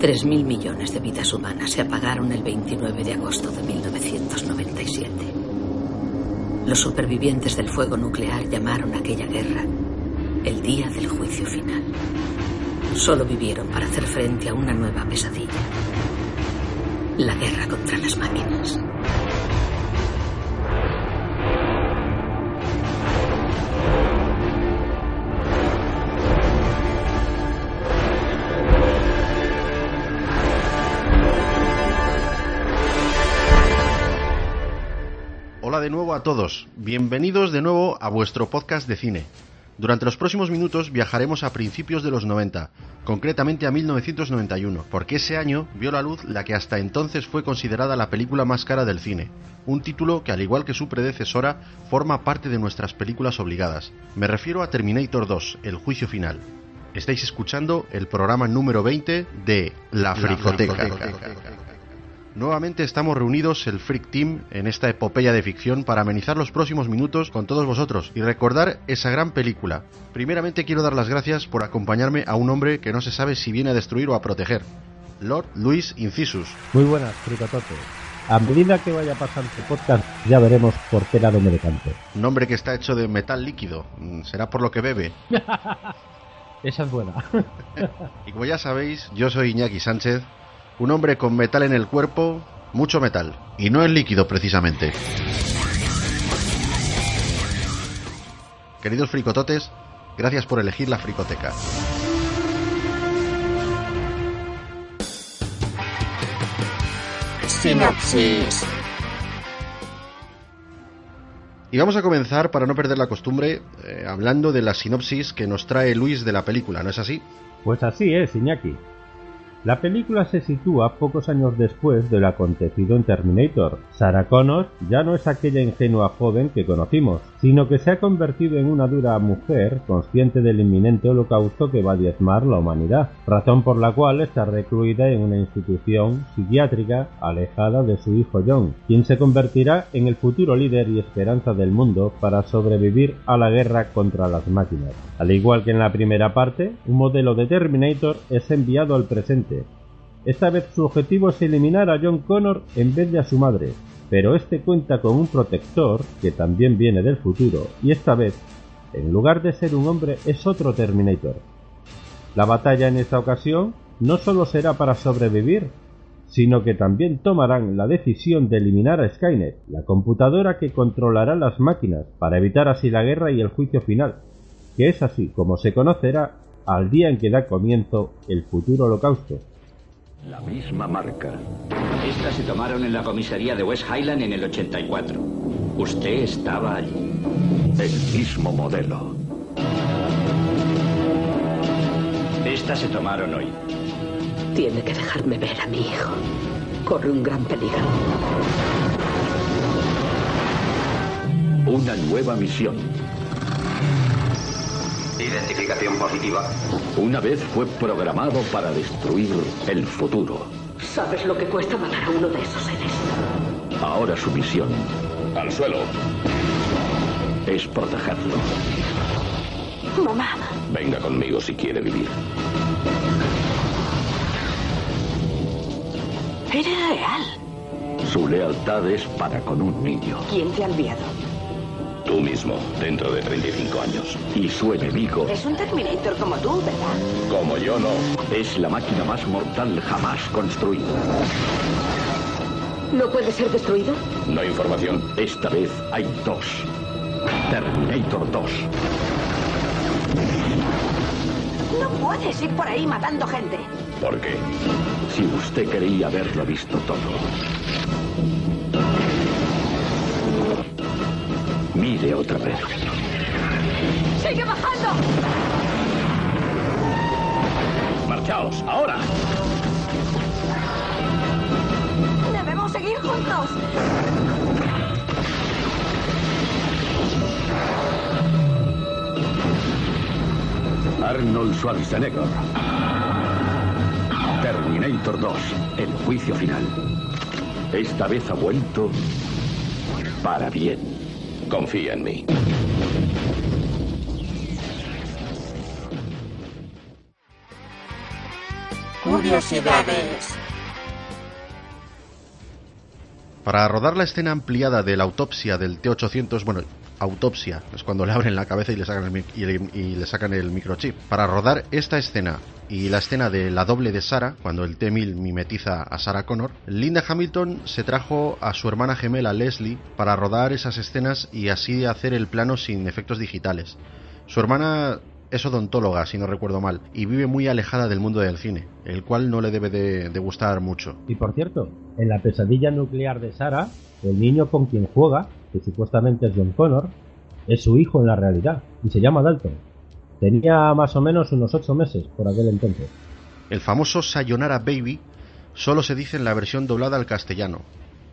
3.000 millones de vidas humanas se apagaron el 29 de agosto de 1997. Los supervivientes del fuego nuclear llamaron a aquella guerra el día del juicio final. Solo vivieron para hacer frente a una nueva pesadilla. La guerra contra las máquinas. A todos, bienvenidos de nuevo a vuestro podcast de cine. Durante los próximos minutos viajaremos a principios de los 90, concretamente a 1991, porque ese año vio la luz la que hasta entonces fue considerada la película más cara del cine, un título que al igual que su predecesora forma parte de nuestras películas obligadas. Me refiero a Terminator 2, El juicio final. Estáis escuchando el programa número 20 de La Fricoteca. Nuevamente estamos reunidos el Freak Team en esta epopeya de ficción para amenizar los próximos minutos con todos vosotros y recordar esa gran película. Primeramente quiero dar las gracias por acompañarme a un hombre que no se sabe si viene a destruir o a proteger. Lord Luis Incisus. Muy buenas, Fricatote. A medida que vaya pasando el podcast ya veremos por qué lado me decanto. Nombre que está hecho de metal líquido. Mm, Será por lo que bebe. Esa es buena. Y como ya sabéis, yo soy Iñaki Sánchez, un hombre con metal en el cuerpo, mucho metal, y no en líquido precisamente. Queridos fricototes, gracias por elegir la fricoteca. Sinopsis. Y vamos a comenzar, para no perder la costumbre, eh, hablando de la sinopsis que nos trae Luis de la película, ¿no es así? Pues así es, Iñaki. La película se sitúa pocos años después de lo acontecido en Terminator. Sarah Connor ya no es aquella ingenua joven que conocimos, sino que se ha convertido en una dura mujer consciente del inminente holocausto que va a diezmar la humanidad, razón por la cual está recluida en una institución psiquiátrica alejada de su hijo John, quien se convertirá en el futuro líder y esperanza del mundo para sobrevivir a la guerra contra las máquinas. Al igual que en la primera parte, un modelo de Terminator es enviado al presente esta vez su objetivo es eliminar a John Connor en vez de a su madre, pero este cuenta con un protector que también viene del futuro y esta vez, en lugar de ser un hombre, es otro Terminator. La batalla en esta ocasión no solo será para sobrevivir, sino que también tomarán la decisión de eliminar a Skynet, la computadora que controlará las máquinas, para evitar así la guerra y el juicio final, que es así como se conocerá al día en que da comienzo el futuro holocausto. La misma marca. Estas se tomaron en la comisaría de West Highland en el 84. Usted estaba allí. El mismo modelo. Estas se tomaron hoy. Tiene que dejarme ver a mi hijo. Corre un gran peligro. Una nueva misión. Identificación positiva. Una vez fue programado para destruir el futuro. ¿Sabes lo que cuesta matar a uno de esos seres? Ahora su misión Al suelo. es protegerlo. Mamá. Venga conmigo si quiere vivir. Era real. Su lealtad es para con un niño. ¿Quién te ha enviado? Tú mismo, dentro de 35 años. Y su enemigo Es un Terminator como tú, ¿verdad? Como yo no. es la máquina más mortal jamás construida. ¿No puede ser destruido? No hay información. Esta vez hay dos. Terminator 2. No puedes ir por ahí matando gente. ¿Por qué? Si usted creía haberlo visto todo. Mire otra vez. ¡Sigue bajando! Marchaos, ahora. ¡Debemos seguir juntos! Arnold Schwarzenegger. Terminator 2. El juicio final. Esta vez ha vuelto para bien. Confía en mí. Curiosidades. Para rodar la escena ampliada de la autopsia del T-800, bueno, autopsia, es cuando le abren la cabeza y le sacan el, y le, sacan el microchip. Para rodar esta escena y la escena de la doble de Sarah, cuando el T-1000 mimetiza a Sarah Connor, Linda Hamilton se trajo a su hermana gemela Leslie para rodar esas escenas y así hacer el plano sin efectos digitales. Su hermana es odontóloga, si no recuerdo mal, y vive muy alejada del mundo del cine, el cual no le debe de, de gustar mucho. Y por cierto, en la pesadilla nuclear de Sarah, el niño con quien juega, que supuestamente es John Connor, es su hijo en la realidad, y se llama Dalton. Tenía más o menos unos ocho meses por aquel entonces. El famoso Sayonara Baby solo se dice en la versión doblada al castellano.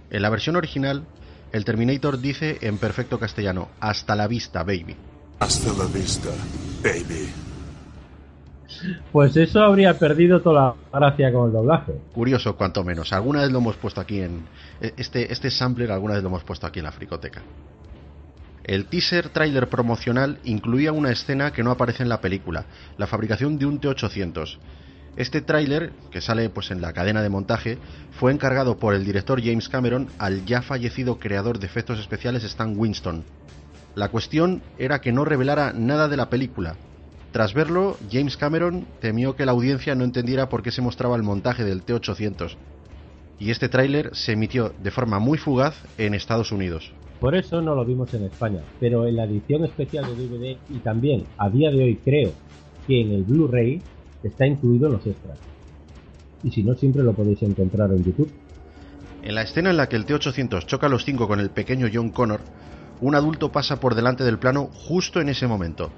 En la versión original, el Terminator dice en perfecto castellano, hasta la vista, baby. Hasta la vista, baby. Pues eso habría perdido toda la gracia con el doblaje. Curioso, cuanto menos. Alguna vez lo hemos puesto aquí en. Este, este sampler, alguna vez lo hemos puesto aquí en la fricoteca. El teaser trailer promocional incluía una escena que no aparece en la película, la fabricación de un T-800. Este tráiler, que sale pues en la cadena de montaje, fue encargado por el director James Cameron al ya fallecido creador de efectos especiales Stan Winston. La cuestión era que no revelara nada de la película. Tras verlo, James Cameron temió que la audiencia no entendiera por qué se mostraba el montaje del T-800. Y este tráiler se emitió de forma muy fugaz en Estados Unidos. Por eso no lo vimos en España, pero en la edición especial de DVD y también a día de hoy creo que en el Blu-ray está incluido en los extras. Y si no, siempre lo podéis encontrar en YouTube. En la escena en la que el T-800 choca a los cinco con el pequeño John Connor, un adulto pasa por delante del plano justo en ese momento.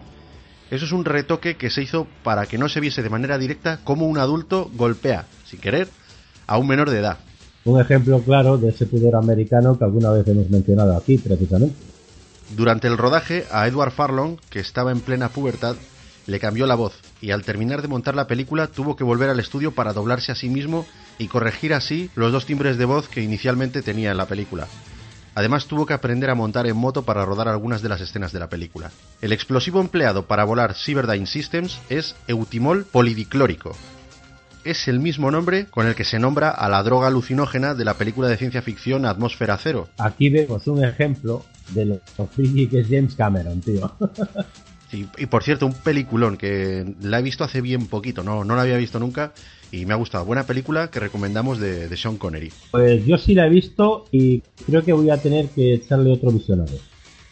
Eso es un retoque que se hizo para que no se viese de manera directa cómo un adulto golpea, sin querer, a un menor de edad. Un ejemplo claro de ese pudor americano que alguna vez hemos mencionado aquí, precisamente. Durante el rodaje, a Edward Farlong, que estaba en plena pubertad, le cambió la voz y al terminar de montar la película tuvo que volver al estudio para doblarse a sí mismo y corregir así los dos timbres de voz que inicialmente tenía en la película. Además tuvo que aprender a montar en moto para rodar algunas de las escenas de la película. El explosivo empleado para volar Cyberdyne Systems es eutimol polidiclórico. Es el mismo nombre con el que se nombra a la droga alucinógena de la película de ciencia ficción Atmósfera Cero. Aquí vemos un ejemplo de lo friki que es James Cameron, tío. Y, y, por cierto, un peliculón que la he visto hace bien poquito, no, no la había visto nunca y me ha gustado. Buena película que recomendamos de, de, Sean Connery. Pues yo sí la he visto y creo que voy a tener que echarle otro visionado.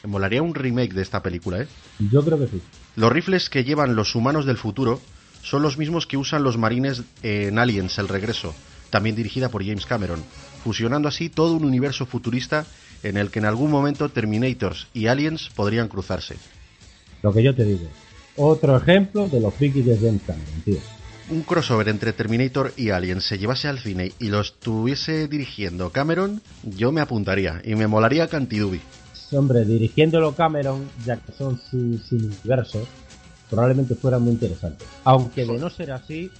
Me molaría un remake de esta película, ¿eh? Yo creo que sí. Los rifles que llevan los humanos del futuro son los mismos que usan los marines en Aliens, el regreso, también dirigida por James Cameron, fusionando así todo un universo futurista en el que en algún momento Terminators y Aliens podrían cruzarse. Lo que yo te digo. Otro ejemplo de los frikis de James Cameron, tío. Un crossover entre Terminator y Alien se llevase al cine y lo estuviese dirigiendo Cameron, yo me apuntaría y me molaría Cantidubi. Hombre, dirigiéndolo Cameron, ya que son sus universos, probablemente fuera muy interesante. Aunque de no ser así,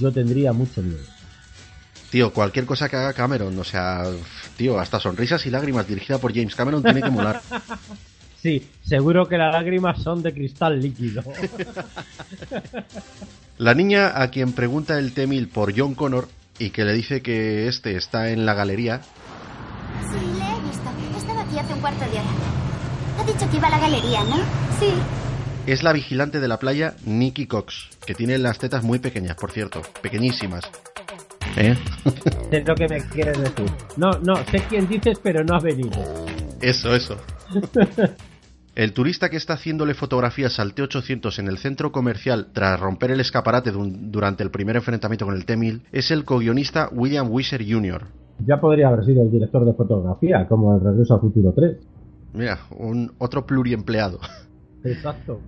yo tendría mucho miedo. Tío, cualquier cosa que haga Cameron, o sea, tío, hasta sonrisas y lágrimas dirigida por James Cameron tiene que molar. Sí, seguro que las lágrimas son de cristal líquido. La niña a quien pregunta el T-1000 por John Connor y que le dice que este está en la galería. Sí, le he visto. Estaba aquí hace un cuarto de hora. Ha dicho que iba a la galería, ¿no? Sí. Es la vigilante de la playa Nikki Cox, que tiene las tetas muy pequeñas, por cierto, pequeñísimas. ¿Eh? sé lo que me quieres decir. No, no, sé quién dices, pero no ha venido. Eso, eso. El turista que está haciéndole fotografías al T-800 en el centro comercial tras romper el escaparate durante el primer enfrentamiento con el T-1000 es el co-guionista William Wisher Jr. Ya podría haber sido el director de fotografía, como el Regreso al Futuro 3. Mira, un otro pluriempleado. Exacto.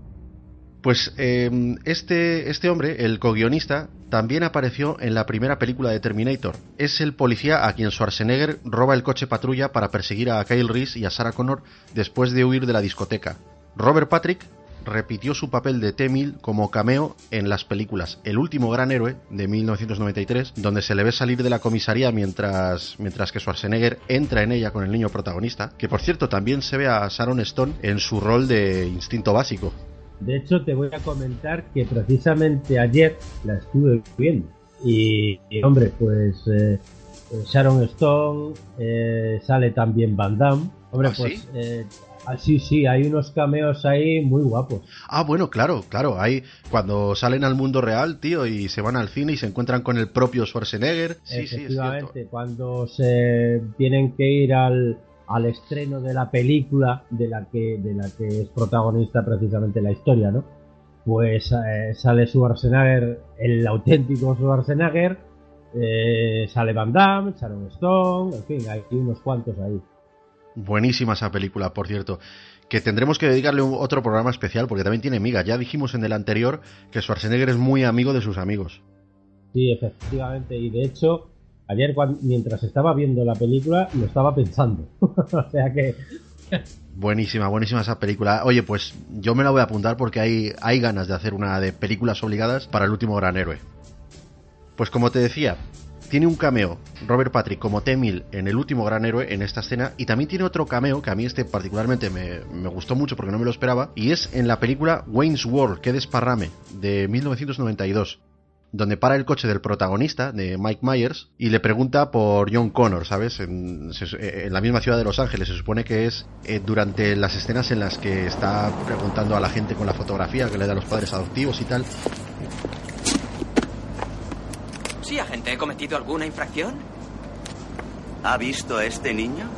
Pues eh, este, este hombre, el co-guionista, también apareció en la primera película de Terminator. Es el policía a quien Schwarzenegger roba el coche patrulla para perseguir a Kyle Reese y a Sarah Connor después de huir de la discoteca. Robert Patrick repitió su papel de T-1000 como cameo en las películas El último gran héroe de 1993, donde se le ve salir de la comisaría mientras, mientras que Schwarzenegger entra en ella con el niño protagonista, que por cierto también se ve a Sharon Stone en su rol de instinto básico. De hecho, te voy a comentar que precisamente ayer la estuve viendo. Y, y, hombre, pues eh, Sharon Stone, eh, sale también Van Damme. Hombre, ¿Ah, pues sí? eh, ah, sí, sí, hay unos cameos ahí muy guapos. Ah, bueno, claro, claro. Hay cuando salen al mundo real, tío, y se van al cine y se encuentran con el propio Schwarzenegger. Sí, sí, es cierto. Efectivamente, cuando se tienen que ir al, al estreno de la película de la que de la que es protagonista precisamente la historia, ¿no? Pues eh, sale Schwarzenegger, el auténtico Schwarzenegger, eh, sale Van Damme, Sharon Stone, en fin, hay unos cuantos ahí. Buenísima esa película, por cierto. Que tendremos que dedicarle un- otro programa especial porque también tiene migas. Ya dijimos en el anterior que Schwarzenegger es muy amigo de sus amigos. Sí, efectivamente, y de hecho, ayer mientras estaba viendo la película lo estaba pensando. o sea que Buenísima, buenísima esa película. Oye, pues yo me la voy a apuntar porque hay, ganas de hacer una de películas obligadas para el último gran héroe. Pues como te decía, tiene un cameo Robert Patrick como T-1000 en el último gran héroe en esta escena y también tiene otro cameo que a mí este particularmente me, me gustó mucho porque no me lo esperaba y es en la película Wayne's World, que desparrame, de 1992 donde para el coche del protagonista, de Mike Myers, y le pregunta por John Connor, ¿sabes? En, eh, en la misma ciudad de Los Ángeles. Se supone que es eh, durante las escenas en las que está preguntando a la gente con la fotografía que le da a los padres adoptivos y tal. Sí, agente, ¿he cometido alguna infracción? ¿Ha visto a este niño?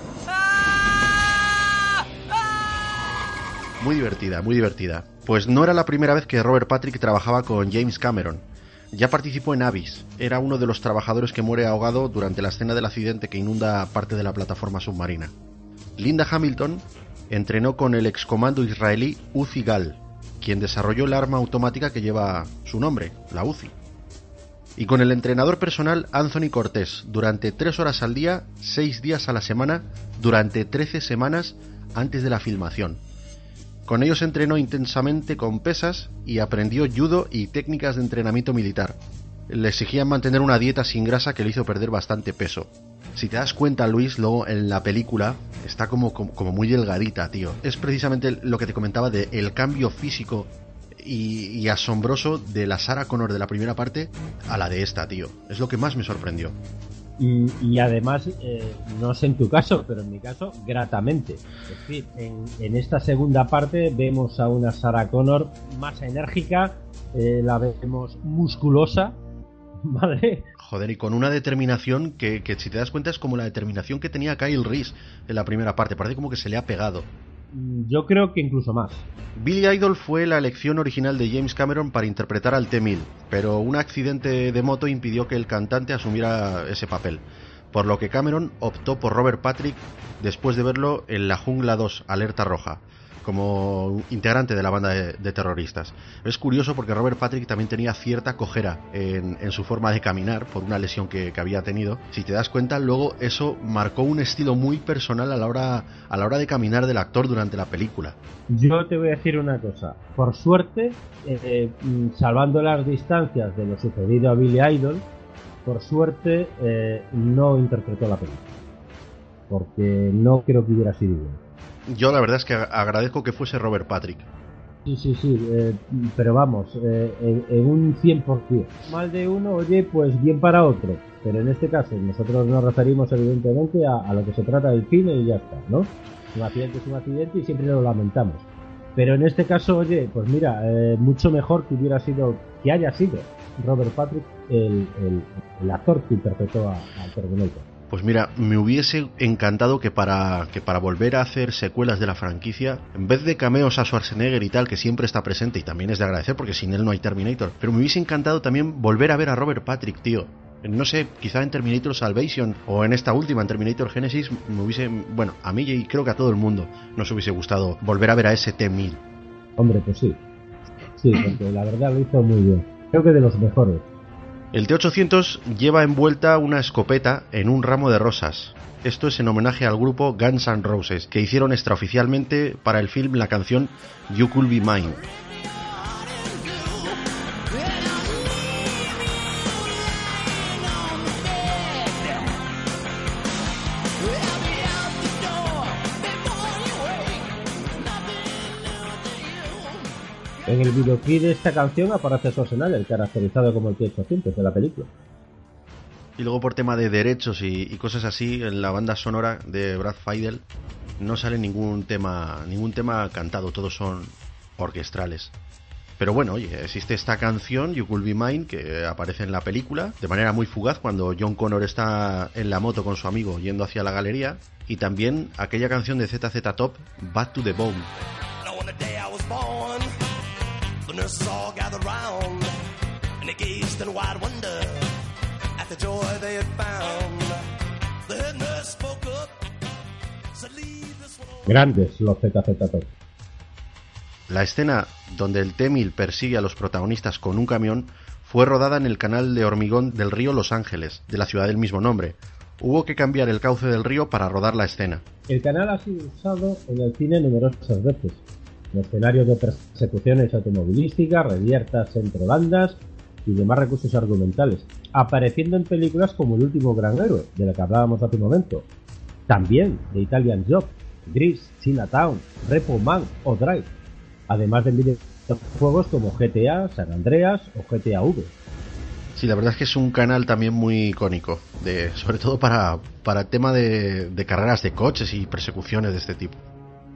Muy divertida, muy divertida. Pues no era la primera vez que Robert Patrick trabajaba con James Cameron. Ya participó en Abyss. Era uno de los trabajadores que muere ahogado durante la escena del accidente que inunda parte de la plataforma submarina. Linda Hamilton entrenó con el excomando israelí Uzi Gal, quien desarrolló el arma automática que lleva su nombre, la Uzi. Y con el entrenador personal Anthony Cortés, durante 3 horas al día, 6 días a la semana, durante 13 semanas antes de la filmación. Con ellos entrenó intensamente con pesas y aprendió judo y técnicas de entrenamiento militar. Le exigían mantener una dieta sin grasa que le hizo perder bastante peso. Si te das cuenta, Luis, luego en la película está como, como, como muy delgadita, tío. Es precisamente lo que te comentaba de el cambio físico y, y asombroso de la Sarah Connor de la primera parte a la de esta, tío. Es lo que más me sorprendió. Y, y además, eh, no sé en tu caso, pero en mi caso, gratamente. Es decir, en, esta segunda parte vemos a una Sarah Connor más enérgica, eh, la vemos musculosa, ¿vale? Joder, y con una determinación que, que, si te das cuenta es como la determinación que tenía Kyle Reese en la primera parte. Parece como que se le ha pegado. Mm, Yo creo que incluso más. Billy Idol fue la elección original de James Cameron para interpretar al T-1000, pero un accidente de moto impidió que el cantante asumiera ese papel, por lo que Cameron optó por Robert Patrick después de verlo en La Jungla 2, Alerta Roja, como integrante de la banda de, terroristas. Es curioso porque Robert Patrick también tenía cierta cojera en, su forma de caminar por una lesión que, había tenido. Si te das cuenta, luego eso marcó un estilo muy personal a la hora, a la hora de caminar del actor durante la película. Yo te voy a decir una cosa. Por suerte, eh, salvando las distancias de lo sucedido a Billy Idol, por suerte eh, no interpretó la película. Porque no creo que hubiera sido igual yo la verdad es que agradezco que fuese Robert Patrick. Sí, sí, sí, eh, pero vamos, eh, en, en, un 100%. Mal de uno, oye, pues bien para otro. Pero en este caso, nosotros nos referimos evidentemente a, a lo que se trata del cine y ya está, ¿no? Un accidente es un accidente y siempre lo lamentamos. Pero en este caso, oye, pues mira, eh, mucho mejor que hubiera sido, que haya sido Robert Patrick el, el, el actor que interpretó a, a Terminator. Pues mira, me hubiese encantado que para, que para volver a hacer secuelas de la franquicia, en vez de cameos a Schwarzenegger y tal, que siempre está presente y también es de agradecer porque sin él no hay Terminator, pero me hubiese encantado también volver a ver a Robert Patrick, tío. No sé, quizá en Terminator Salvation o en esta última, en Terminator Genesis, me hubiese, bueno, a mí y creo que a todo el mundo nos hubiese gustado volver a ver a ese T-1000. Hombre, pues sí. Sí, porque la verdad lo hizo muy bien. Creo que de los mejores. El T-800 lleva envuelta una escopeta en un ramo de rosas. Esto es en homenaje al grupo Guns N' Roses, que hicieron extraoficialmente para el film la canción You Could Be Mine. En el videoclip de esta canción aparece Schwarzenegger, caracterizado como el T-800 de la película. Y luego por tema de derechos y, y cosas así, en la banda sonora de Brad Fiedel no sale ningún tema, ningún tema cantado, todos son orquestrales. Pero bueno, oye, existe esta canción, You Could Be Mine, que aparece en la película de manera muy fugaz cuando John Connor está en la moto con su amigo yendo hacia la galería. Y también aquella canción de ZZ Top, Back to the Bone. Grandes los ZZ Top. La escena donde el T-1000 persigue a los protagonistas con un camión fue rodada en el canal de hormigón del río Los Ángeles, de la ciudad del mismo nombre. Hubo que cambiar el cauce del río para rodar la escena. El canal ha sido usado en el cine numerosas veces, en escenarios de persecuciones automovilísticas, reviertas entre bandas y demás recursos argumentales, apareciendo en películas como El último gran héroe, de la que hablábamos hace un momento, también de Italian Job, Grease, Chinatown, Repo Man o Drive, además de videojuegos como GTA, San Andreas o GTA V. Sí, la verdad es que es un canal también muy icónico, sobre todo para, para el tema de carreras de coches y persecuciones de este tipo.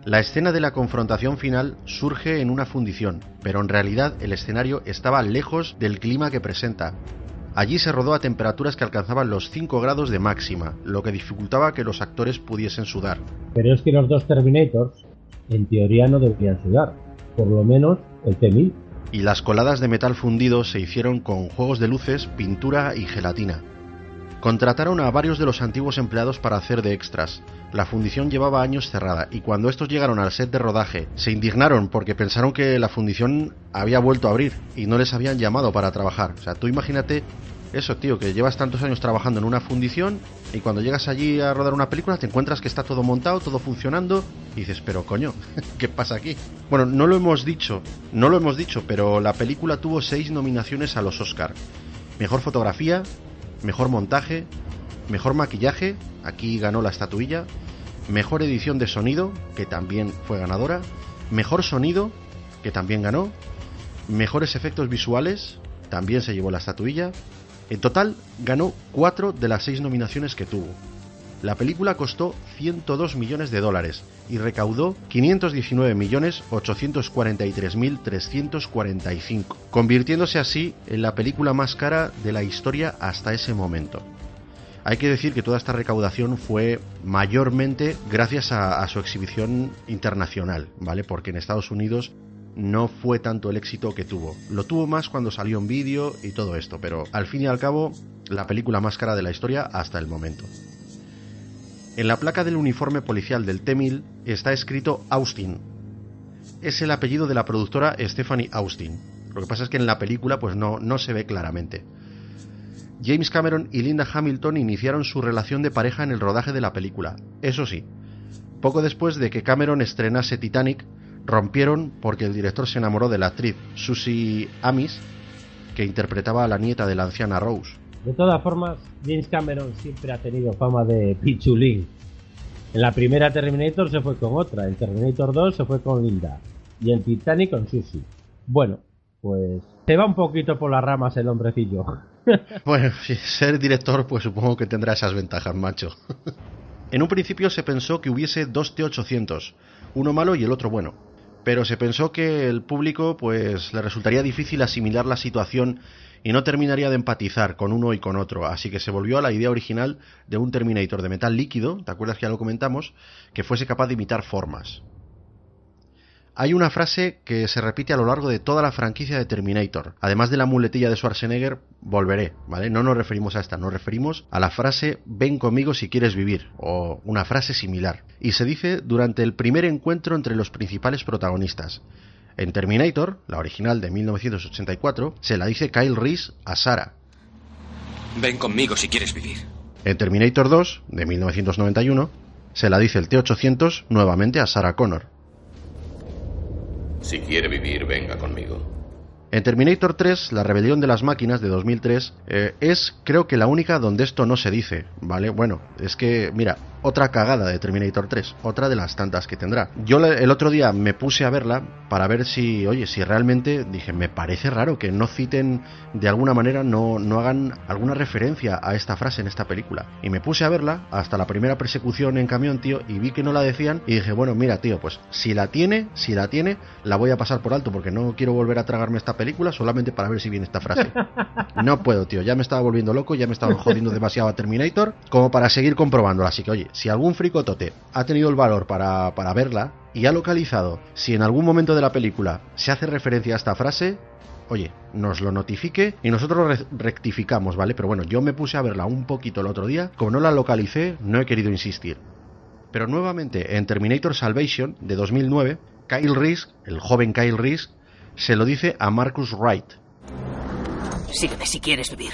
La escena de la confrontación final surge en una fundición, pero en realidad el escenario estaba lejos del clima que presenta. Allí se rodó a temperaturas que alcanzaban los 5 grados de máxima, lo que dificultaba que los actores pudiesen sudar. Pero es que los dos Terminators, en teoría, no deberían sudar, por lo menos el T-1000. Y las coladas de metal fundido se hicieron con juegos de luces, pintura y gelatina. Contrataron a varios de los antiguos empleados para hacer de extras. La fundición llevaba años cerrada y cuando estos llegaron al set de rodaje se indignaron porque pensaron que la fundición había vuelto a abrir y no les habían llamado para trabajar. O sea, tú imagínate eso, tío, que llevas tantos años trabajando en una fundición y cuando llegas allí a rodar una película te encuentras que está todo montado, todo funcionando y dices, pero coño, ¿qué pasa aquí? Bueno, no lo hemos dicho, no lo hemos dicho, pero la película tuvo seis nominaciones a los Oscar. Mejor fotografía, mejor montaje, mejor maquillaje, aquí ganó la estatuilla, mejor edición de sonido, que también fue ganadora, mejor sonido, que también ganó, mejores efectos visuales, también se llevó la estatuilla, en total ganó 4 de las 6 nominaciones que tuvo. La película costó 102 millones de dólares y recaudó 519.843.345, convirtiéndose así en la película más cara de la historia hasta ese momento. Hay que decir que toda esta recaudación fue mayormente gracias a, su exhibición internacional, ¿vale? Porque en Estados Unidos no fue tanto el éxito que tuvo. Lo tuvo más cuando salió en vídeo y todo esto, pero al fin y al cabo, la película más cara de la historia hasta el momento. En la placa del uniforme policial del T-1000 está escrito Austin. Es el apellido de la productora Stephanie Austin. Lo que pasa es que en la película pues no, no se ve claramente. James Cameron y Linda Hamilton iniciaron su relación de pareja en el rodaje de la película. Eso sí, poco después de que Cameron estrenase Titanic, rompieron porque el director se enamoró de la actriz Susie Amis, que interpretaba a la nieta de la anciana Rose. De todas formas, James Cameron siempre ha tenido fama de pichulín. En la primera Terminator se fue con otra, en Terminator 2 se fue con Linda y en Titanic con Susie. Bueno, pues se va un poquito por las ramas el hombrecillo. bueno, si ser director pues supongo que tendrá esas ventajas, macho. en un principio se pensó que hubiese dos T-800, uno malo y el otro bueno pero se pensó que el público pues le resultaría difícil asimilar la situación y no terminaría de empatizar con uno y con otro, así que se volvió a la idea original de un Terminator de metal líquido, ¿te acuerdas que ya lo comentamos? que fuese capaz de imitar formas. Hay una frase que se repite a lo largo de toda la franquicia de Terminator. Además de la muletilla de Schwarzenegger, volveré, ¿vale? No nos referimos a esta, nos referimos a la frase ven conmigo si quieres vivir, o una frase similar. Y se dice durante el primer encuentro entre los principales protagonistas. En Terminator, la original de 1984, se la dice Kyle Reese a Sarah. Ven conmigo si quieres vivir. En Terminator 2, de 1991, se la dice el T-800 nuevamente a Sarah Connor. Si quiere vivir, venga conmigo. En Terminator 3, la rebelión de las máquinas de 2003, eh, es creo que la única donde esto no se dice, ¿vale? Bueno, es que, mira, otra cagada de Terminator 3, otra de las tantas que tendrá. Yo el otro día me puse a verla para ver si, oye, si realmente dije, me parece raro que no citen de alguna manera, no, no hagan alguna referencia a esta frase en esta película. Y me puse a verla hasta la primera persecución en camión, tío, y vi que no la decían y dije, bueno, mira, tío, pues si la tiene, si la tiene, la voy a pasar por alto porque no quiero volver a tragarme esta película solamente para ver si viene esta frase. No puedo, tío, ya me estaba volviendo loco, ya me estaba jodiendo demasiado a Terminator como para seguir comprobándola. Así que, oye, si algún fricotote ha tenido el valor para, para verla y ha localizado si en algún momento de la película se hace referencia a esta frase, oye, nos lo notifique y nosotros rectificamos, ¿vale? Pero bueno, yo me puse a verla un poquito el otro día, como no la localicé, no he querido insistir. Pero nuevamente, en Terminator Salvation de 2009, Kyle Reese, el joven Kyle Reese, se lo dice a Marcus Wright. Sígueme si quieres vivir.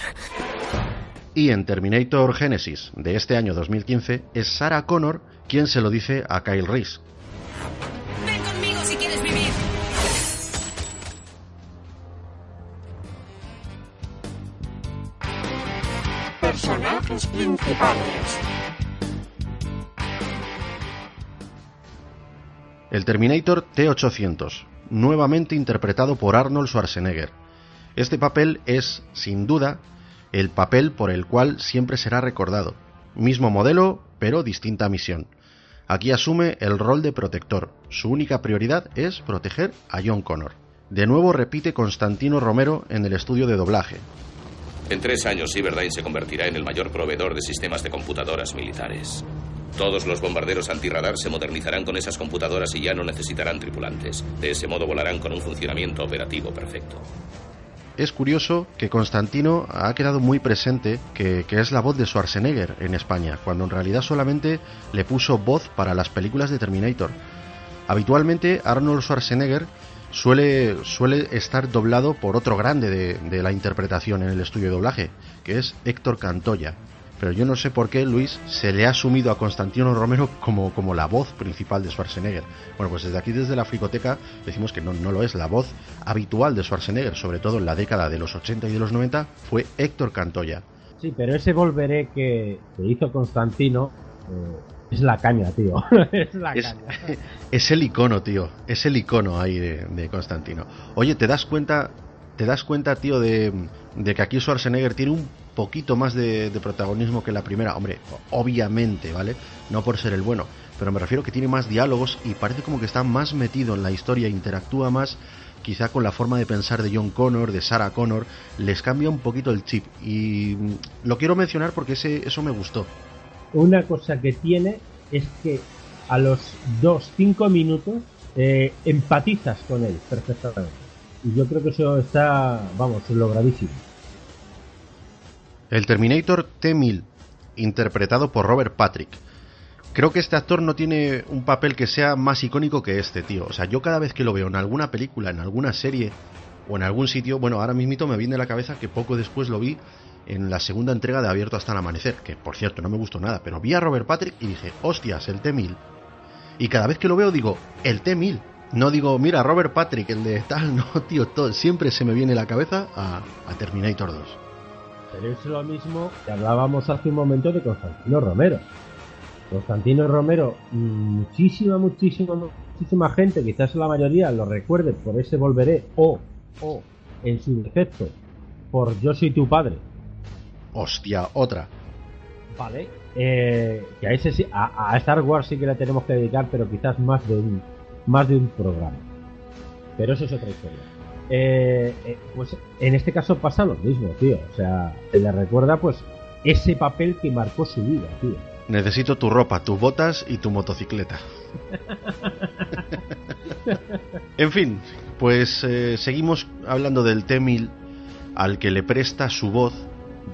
Y en Terminator Genesis de este año 2015 es Sarah Connor quien se lo dice a Kyle Reese. Ven conmigo si quieres vivir. Personajes principales. El Terminator T-800, nuevamente interpretado por Arnold Schwarzenegger. Este papel es, sin duda, el papel por el cual siempre será recordado. Mismo modelo, pero distinta misión. Aquí asume el rol de protector. Su única prioridad es proteger a John Connor. De nuevo repite Constantino Romero en el estudio de doblaje. En tres años, Cyberdyne se convertirá en el mayor proveedor de sistemas de computadoras militares. Todos los bombarderos antirradar se modernizarán con esas computadoras y ya no necesitarán tripulantes. De ese modo volarán con un funcionamiento operativo perfecto es curioso que Constantino ha quedado muy presente que, es la voz de Schwarzenegger en España, cuando en realidad solamente le puso voz para las películas de Terminator. Habitualmente Arnold Schwarzenegger suele, suele estar doblado por otro grande de, de la interpretación en el estudio de doblaje, que es Héctor Cantoya pero yo no sé por qué Luis se le ha asumido a Constantino Romero como, como la voz principal de Schwarzenegger. Bueno, pues desde aquí, desde la fricoteca, decimos que no, no lo es. La voz habitual de Schwarzenegger, sobre todo en la década de los 80 y de los 90, fue Héctor Cantoya. Sí, pero ese volveré que, hizo Constantino eh, es la caña, tío. es la caña. Es el icono, tío. Es el icono ahí de, de Constantino. Oye, ¿te das cuenta te das cuenta, tío, de, de, que aquí Schwarzenegger tiene un poquito más de, protagonismo que la primera. Hombre, obviamente, ¿vale? No por ser el bueno, pero me refiero que tiene más diálogos y parece como que está más metido en la historia, interactúa más quizá con la forma de pensar de John Connor, de Sarah Connor, les cambia un poquito el chip. Y lo quiero mencionar porque ese, eso me gustó. Una cosa que tiene es que a los 2-5 minutos eh, empatizas con él perfectamente. Y yo creo que eso está, vamos, logradísimo. El Terminator T-1000, interpretado por Robert Patrick. Creo que este actor no tiene un papel que sea más icónico que este, tío. O sea, yo cada vez que lo veo en alguna película, en alguna serie o en algún sitio, bueno, ahora mismo me viene a la cabeza que poco después lo vi en la segunda entrega de Abierto hasta el amanecer, que por cierto no me gustó nada, pero vi a Robert Patrick y dije, hostias, el T-1000. Y cada vez que lo veo digo, el T-1000. No digo, mira, Robert Patrick, el de tal, no, tío, todo, siempre se me viene la cabeza a, a Terminator 2. Pero es lo mismo que hablábamos hace un momento de Constantino Romero. Constantino Romero, muchísima, muchísima, muchísima gente, quizás la mayoría lo recuerde por ese Volveré o, o, en su defecto, por Yo soy tu padre. Hostia, otra. Vale. Eh, que a, ese, a, a Star Wars sí que le tenemos que dedicar, pero quizás más de un, más de un programa. Pero eso es otra historia. Eh, eh, pues en este caso pasa lo mismo, tío. O sea, se le recuerda pues ese papel que marcó su vida, tío. Necesito tu ropa, tus botas y tu motocicleta. en fin, pues eh, seguimos hablando del T-1000 al que le presta su voz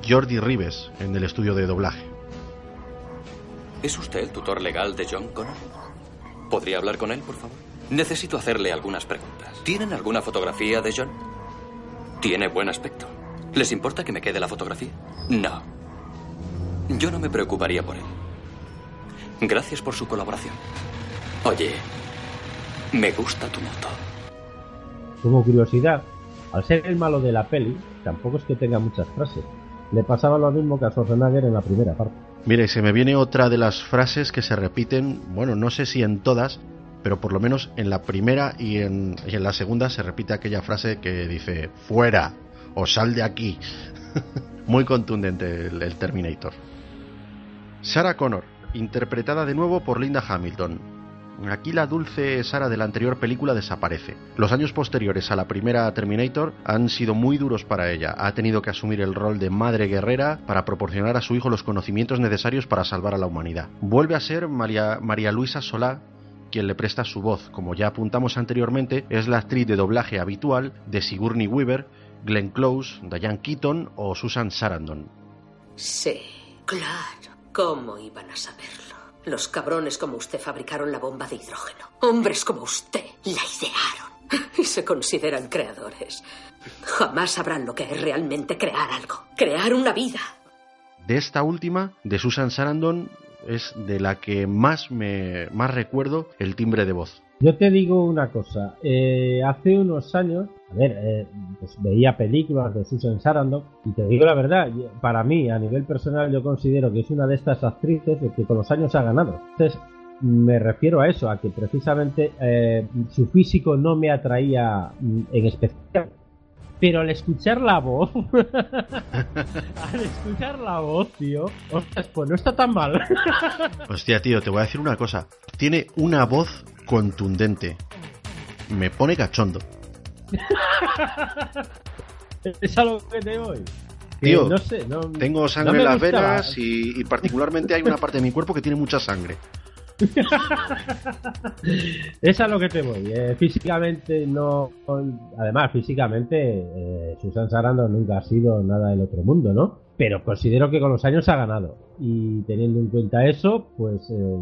Jordi Rives en el estudio de doblaje. ¿Es usted el tutor legal de John Connor? ¿Podría hablar con él, por favor? Necesito hacerle algunas preguntas. ¿Tienen alguna fotografía de John? Tiene buen aspecto. ¿Les importa que me quede la fotografía? No. Yo no me preocuparía por él. Gracias por su colaboración. Oye, me gusta tu moto. Como curiosidad, al ser el malo de la peli, tampoco es que tenga muchas frases. Le pasaba lo mismo que a Schwarzenegger en la primera parte. Mire, se me viene otra de las frases que se repiten, bueno, no sé si en todas, pero por lo menos en la primera y en, la segunda se repite aquella frase que dice, fuera o sal de aquí. Muy contundente el, el Terminator. Sarah Connor, interpretada de nuevo por Linda Hamilton, Aquí la dulce Sara de la anterior película desaparece. Los años posteriores a la primera Terminator han sido muy duros para ella. Ha tenido que asumir el rol de madre guerrera para proporcionar a su hijo los conocimientos necesarios para salvar a la humanidad. Vuelve a ser María, María Luisa Solá quien le presta su voz. Como ya apuntamos anteriormente, es la actriz de doblaje habitual de Sigourney Weaver, Glenn Close, Diane Keaton o Susan Sarandon. Sí, claro. ¿Cómo iban a saberlo? Los cabrones como usted fabricaron la bomba de hidrógeno. Hombres como usted la idearon. Y se consideran creadores. Jamás sabrán lo que es realmente crear algo. Crear una vida. De esta última, de Susan Sarandon, es de la que más me más recuerdo el timbre de voz. Yo te digo una cosa, eh, hace unos años, a ver, eh, pues veía películas de Susan Sarandon y te digo la verdad, para mí, a nivel personal, yo considero que es una de estas actrices que con los años ha ganado. Entonces, me refiero a eso, a que precisamente eh, su físico no me atraía mm, en especial. Pero al escuchar la voz, al escuchar la voz, tío, ostras, pues no está tan mal. Hostia, tío, te voy a decir una cosa. Tiene una voz contundente. Me pone cachondo. es algo que te voy. Tío, no sé, no, tengo sangre no en las venas y, y particularmente hay una parte de mi cuerpo que tiene mucha sangre. es a lo que te voy. eh, físicamente no. Además, físicamente, eh, Susan Sarandon nunca ha sido nada del otro mundo, ¿no? Pero considero que con los años ha ganado. Y teniendo en cuenta eso, pues eh,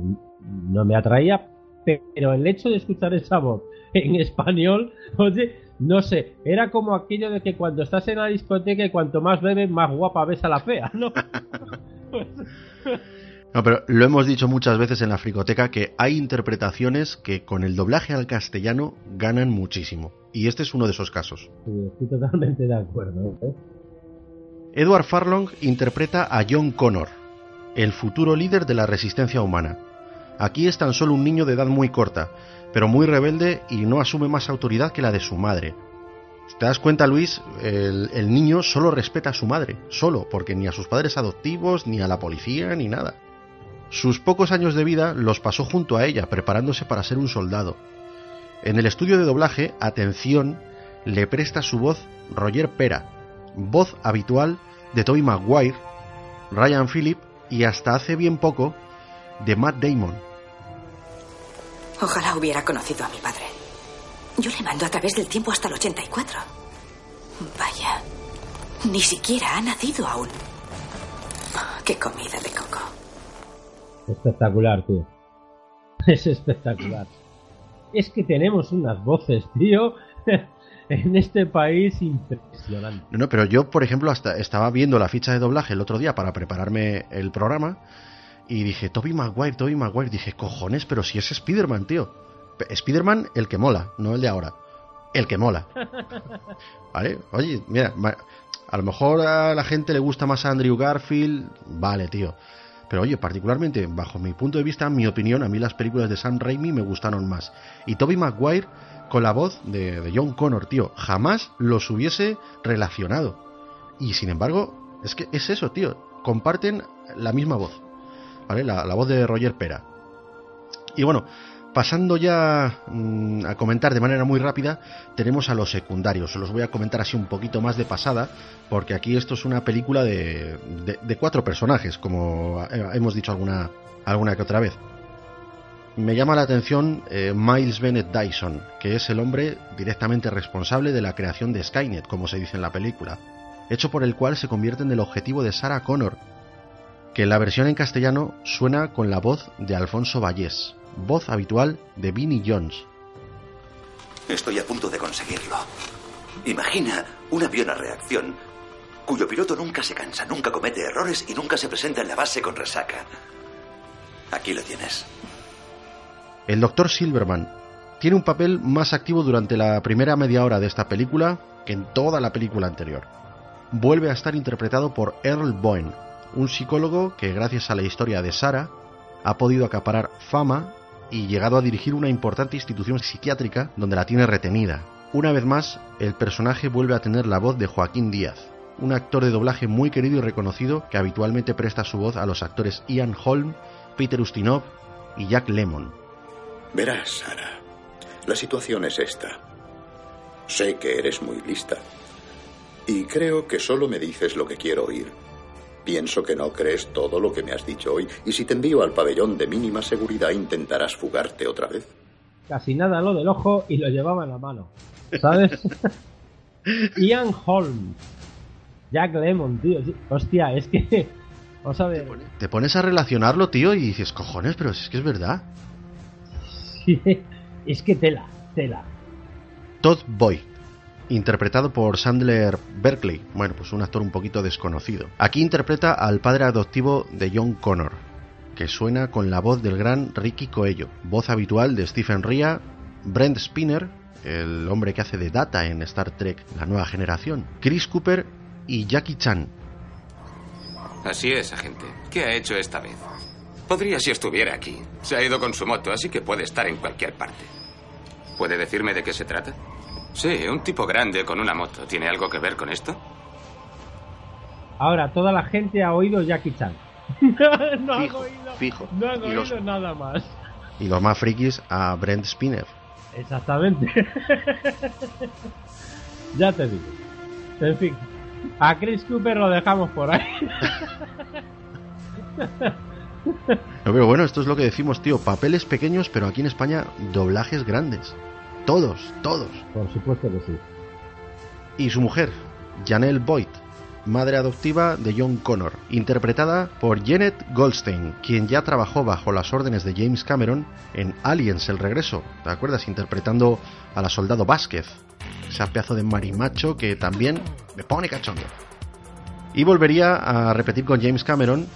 no me atraía. Pero el hecho de escuchar esa voz en español, oye, no sé, era como aquello de que cuando estás en la discoteca y cuanto más bebes, más guapa ves a la fea, ¿no? No, pero lo hemos dicho muchas veces en la fricoteca que hay interpretaciones que con el doblaje al castellano ganan muchísimo. Y este es uno de esos casos. Sí, estoy totalmente de acuerdo. ¿eh? Edward Farlong interpreta a John Connor, el futuro líder de la resistencia humana. Aquí es tan solo un niño de edad muy corta, pero muy rebelde y no asume más autoridad que la de su madre. ¿Te das cuenta, Luis? El, el niño solo respeta a su madre, solo, porque ni a sus padres adoptivos, ni a la policía, ni nada. Sus pocos años de vida los pasó junto a ella, preparándose para ser un soldado. En el estudio de doblaje, atención, le presta su voz Roger Pera, voz habitual de Tobey Maguire, Ryan Phillip y hasta hace bien poco de Matt Damon. Ojalá hubiera conocido a mi padre. Yo le mando a través del tiempo hasta el 84. Vaya, ni siquiera ha nacido aún. Qué comida de coco. Espectacular, tío. Es espectacular. Es que tenemos unas voces, tío, en este país impresionante. No, no, pero yo, por ejemplo, hasta estaba viendo la ficha de doblaje el otro día para prepararme el programa y dije, Toby Maguire, Toby Maguire. Dije, cojones, pero si es Spider-Man, tío. Spider-Man el que mola, no el de ahora. El que mola. ¿Vale? Oye, mira, a lo mejor a la gente le gusta más a Andrew Garfield. Vale, tío. Pero oye, particularmente, bajo mi punto de vista, mi opinión, a mí las películas de Sam Raimi me gustaron más. Y Toby Maguire, con la voz de, de John Connor, tío, jamás los hubiese relacionado. Y sin embargo, es que es eso, tío. Comparten la misma voz. ¿Vale? La, la voz de Roger Pera. Y bueno, pasando ya mm, a comentar de manera muy rápida, tenemos a los secundarios. Os los voy a comentar así un poquito más de pasada, porque aquí esto es una película de, de, de cuatro personajes, como eh, hemos dicho alguna, alguna que otra vez. Me llama la atención eh, Miles Bennett Dyson, que es el hombre directamente responsable de la creación de Skynet, como se dice en la película, hecho por el cual se convierte en el objetivo de Sarah Connor, que en la versión en castellano suena con la voz de Alfonso Vallés, voz habitual de Vinnie Jones. Estoy a punto de conseguirlo. Imagina un avión a reacción cuyo piloto nunca se cansa, nunca comete errores y nunca se presenta en la base con resaca. Aquí lo tienes. El Dr. Silverman tiene un papel más activo durante la primera media hora de esta película que en toda la película anterior. Vuelve a estar interpretado por Earl Bowen, un psicólogo que gracias a la historia de Sara ha podido acaparar fama y llegado a dirigir una importante institución psiquiátrica donde la tiene retenida. Una vez más, el personaje vuelve a tener la voz de Joaquín Díaz, un actor de doblaje muy querido y reconocido que habitualmente presta su voz a los actores Ian Holm, Peter Ustinov y Jack Lemmon. Verás, Sara, la situación es esta. Sé que eres muy lista. Y creo que solo me dices lo que quiero oír. Pienso que no crees todo lo que me has dicho hoy, y si te envío al pabellón de mínima seguridad intentarás fugarte otra vez. Casi nada lo del ojo y lo llevaba en la mano. ¿Sabes? Ian Holm. Jack Lemon, tío. Hostia, es que. Vamos a ver. Te pones a relacionarlo, tío, y dices, cojones, pero es que es verdad. Sí, es que tela, tela. Todd Boy, interpretado por Sandler Berkeley, bueno, pues un actor un poquito desconocido. Aquí interpreta al padre adoptivo de John Connor, que suena con la voz del gran Ricky Coello, voz habitual de Stephen Ria, Brent Spinner, el hombre que hace de Data en Star Trek La Nueva Generación, Chris Cooper y Jackie Chan. Así es, agente. ¿Qué ha hecho esta vez? Podría si estuviera aquí. Se ha ido con su moto, así que puede estar en cualquier parte. ¿Puede decirme de qué se trata? Sí, un tipo grande con una moto. ¿Tiene algo que ver con esto? Ahora, toda la gente ha oído Jackie Chan. no, fijo, han oído, fijo. No han Y oído los- nada más. Y los más frikis a Brent Spinner. Exactamente. ya te digo. En fin. A Chris Cooper lo dejamos por ahí. No, pero bueno, esto es lo que decimos, tío. Papeles pequeños, pero aquí en España doblajes grandes. Todos, todos. Por supuesto que sí. Y su mujer, Janelle Boyd, madre adoptiva de John Connor, interpretada por Janet Goldstein, quien ya trabajó bajo las órdenes de James Cameron en Aliens el regreso, ¿te acuerdas? Interpretando a la soldado Vázquez, ese pedazo de marimacho que también me pone cachondo. Y volvería a repetir con James Cameron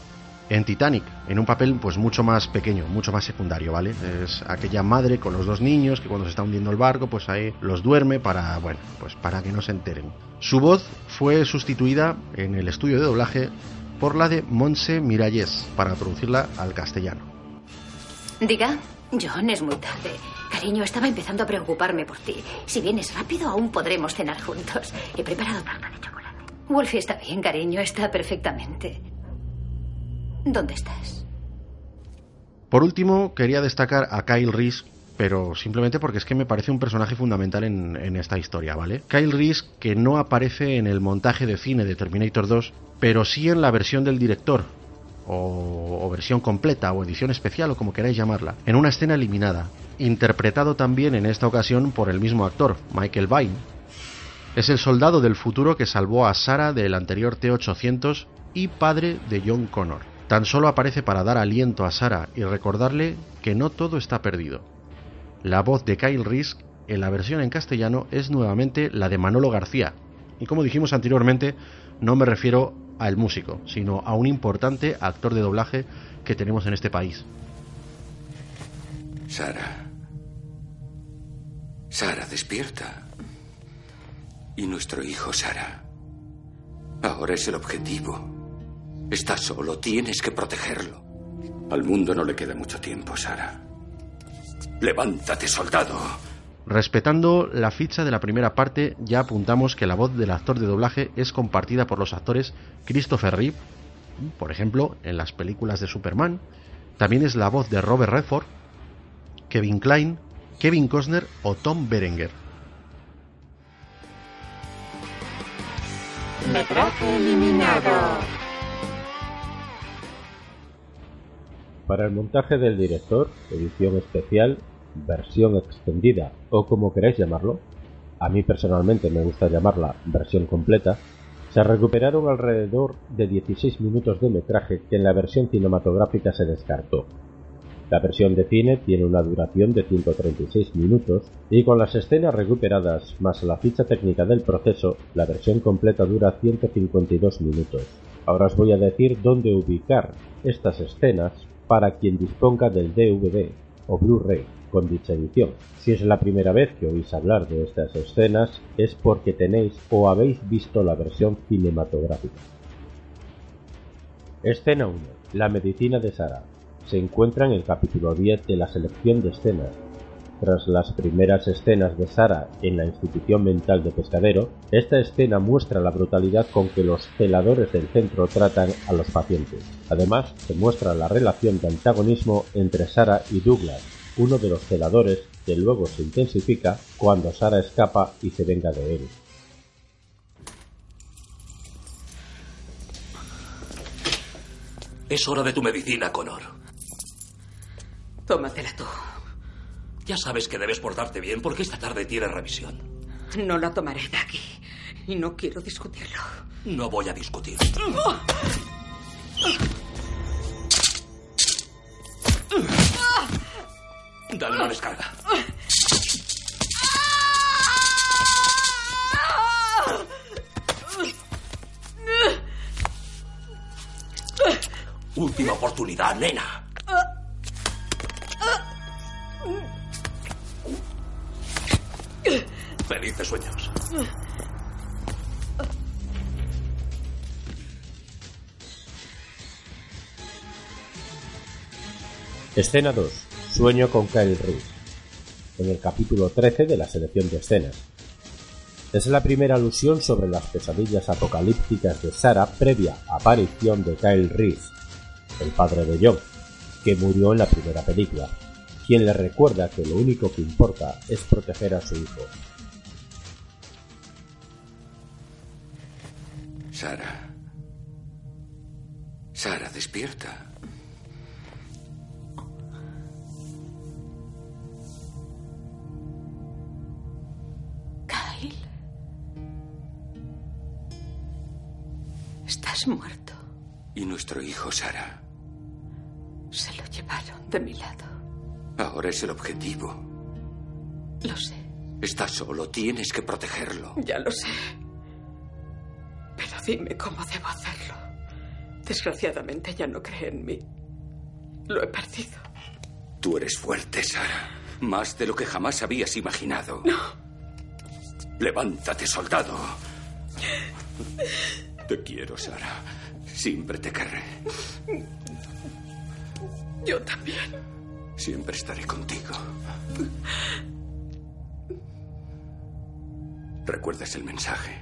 en Titanic, en un papel pues mucho más pequeño, mucho más secundario, ¿vale? Es aquella madre con los dos niños que cuando se está hundiendo el barco, pues ahí los duerme para, bueno, pues para que no se enteren. Su voz fue sustituida en el estudio de doblaje por la de Monse Miralles para traducirla al castellano. Diga, John, es muy tarde. Cariño, estaba empezando a preocuparme por ti. Si vienes rápido, aún podremos cenar juntos. He preparado tarta de chocolate. Wolfie está bien, cariño, está perfectamente. ¿Dónde estás? Por último, quería destacar a Kyle Reese, pero simplemente porque es que me parece un personaje fundamental en, esta historia, ¿vale? Kyle Reese, que no aparece en el montaje de cine de Terminator 2, pero sí en la versión del director, o, o versión completa, o edición especial, o como queráis llamarla, en una escena eliminada, interpretado también en esta ocasión por el mismo actor, Michael Vine. Es el soldado del futuro que salvó a Sarah del anterior T-800 y padre de John Connor. Tan solo aparece para dar aliento a Sarah y recordarle que no todo está perdido. La voz de Kyle Reese en la versión en castellano es nuevamente la de Manolo García. Y como dijimos anteriormente, no me refiero al músico, sino a un importante actor de doblaje que tenemos en este país. Sara. Sara, despierta. Y nuestro hijo, Sara. Ahora es el objetivo. Está solo, tienes que protegerlo. Al mundo no le queda mucho tiempo, Sara. Levántate, soldado. Respetando la ficha de la primera parte, ya apuntamos que la voz del actor de doblaje es compartida por los actores Christopher Reeve, por ejemplo, en las películas de Superman. También es la voz de Robert Redford, Kevin Klein, Kevin Costner o Tom Berenger. Metraje eliminado. Para el montaje del director, edición especial, versión extendida o como queráis llamarlo, a mí personalmente me gusta llamarla versión completa, se recuperaron alrededor de 16 minutos de metraje que en la versión cinematográfica se descartó. La versión de cine tiene una duración de 136 minutos y con las escenas recuperadas más la ficha técnica del proceso, la versión completa dura 152 minutos. Ahora os voy a decir dónde ubicar estas escenas para quien disponga del DVD o Blu-ray con dicha edición. Si es la primera vez que oís hablar de estas escenas es porque tenéis o habéis visto la versión cinematográfica. Escena 1. La medicina de Sara. Se encuentra en el capítulo 10 de la selección de escenas. Tras las primeras escenas de Sara en la institución mental de Pescadero, esta escena muestra la brutalidad con que los celadores del centro tratan a los pacientes. Además, se muestra la relación de antagonismo entre Sara y Douglas, uno de los celadores que luego se intensifica cuando Sara escapa y se venga de él. Es hora de tu medicina, Connor. Tómatela tú. Ya sabes que debes portarte bien porque esta tarde tienes revisión. No la tomaré de aquí. Y no quiero discutirlo. No voy a discutir. Dale una descarga. Última oportunidad, nena. Escena 2. Sueño con Kyle Reese. En el capítulo 13 de la selección de escenas. Es la primera alusión sobre las pesadillas apocalípticas de Sarah previa aparición de Kyle Reese, el padre de John, que murió en la primera película, quien le recuerda que lo único que importa es proteger a su hijo. Sara. Sara, despierta. Estás muerto. ¿Y nuestro hijo, Sara? Se lo llevaron de mi lado. Ahora es el objetivo. Lo sé. Está solo, tienes que protegerlo. Ya lo sé. Pero dime cómo debo hacerlo. Desgraciadamente ya no cree en mí. Lo he perdido. Tú eres fuerte, Sara. Más de lo que jamás habías imaginado. No. Levántate, soldado. Te quiero, Sara. Siempre te querré. Yo también. Siempre estaré contigo. ¿Recuerdas el mensaje?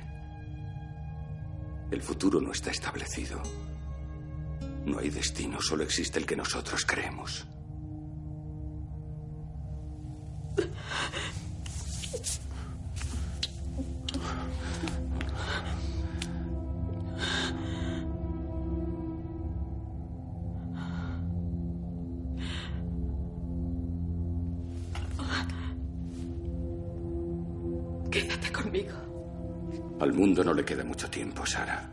El futuro no está establecido. No hay destino, solo existe el que nosotros creemos. Quédate conmigo. Al mundo no le queda mucho tiempo, Sara.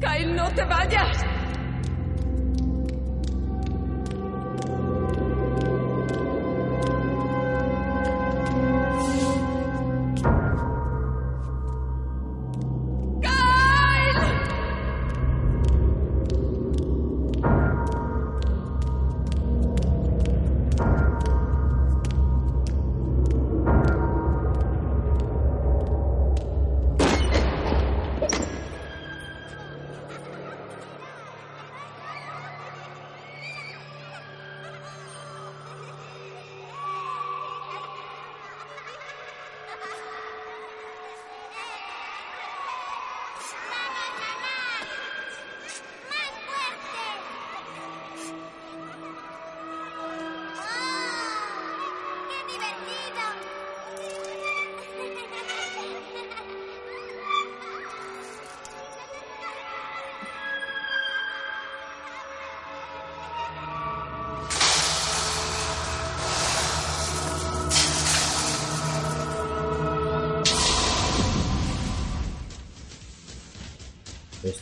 Kyle, no te vayas.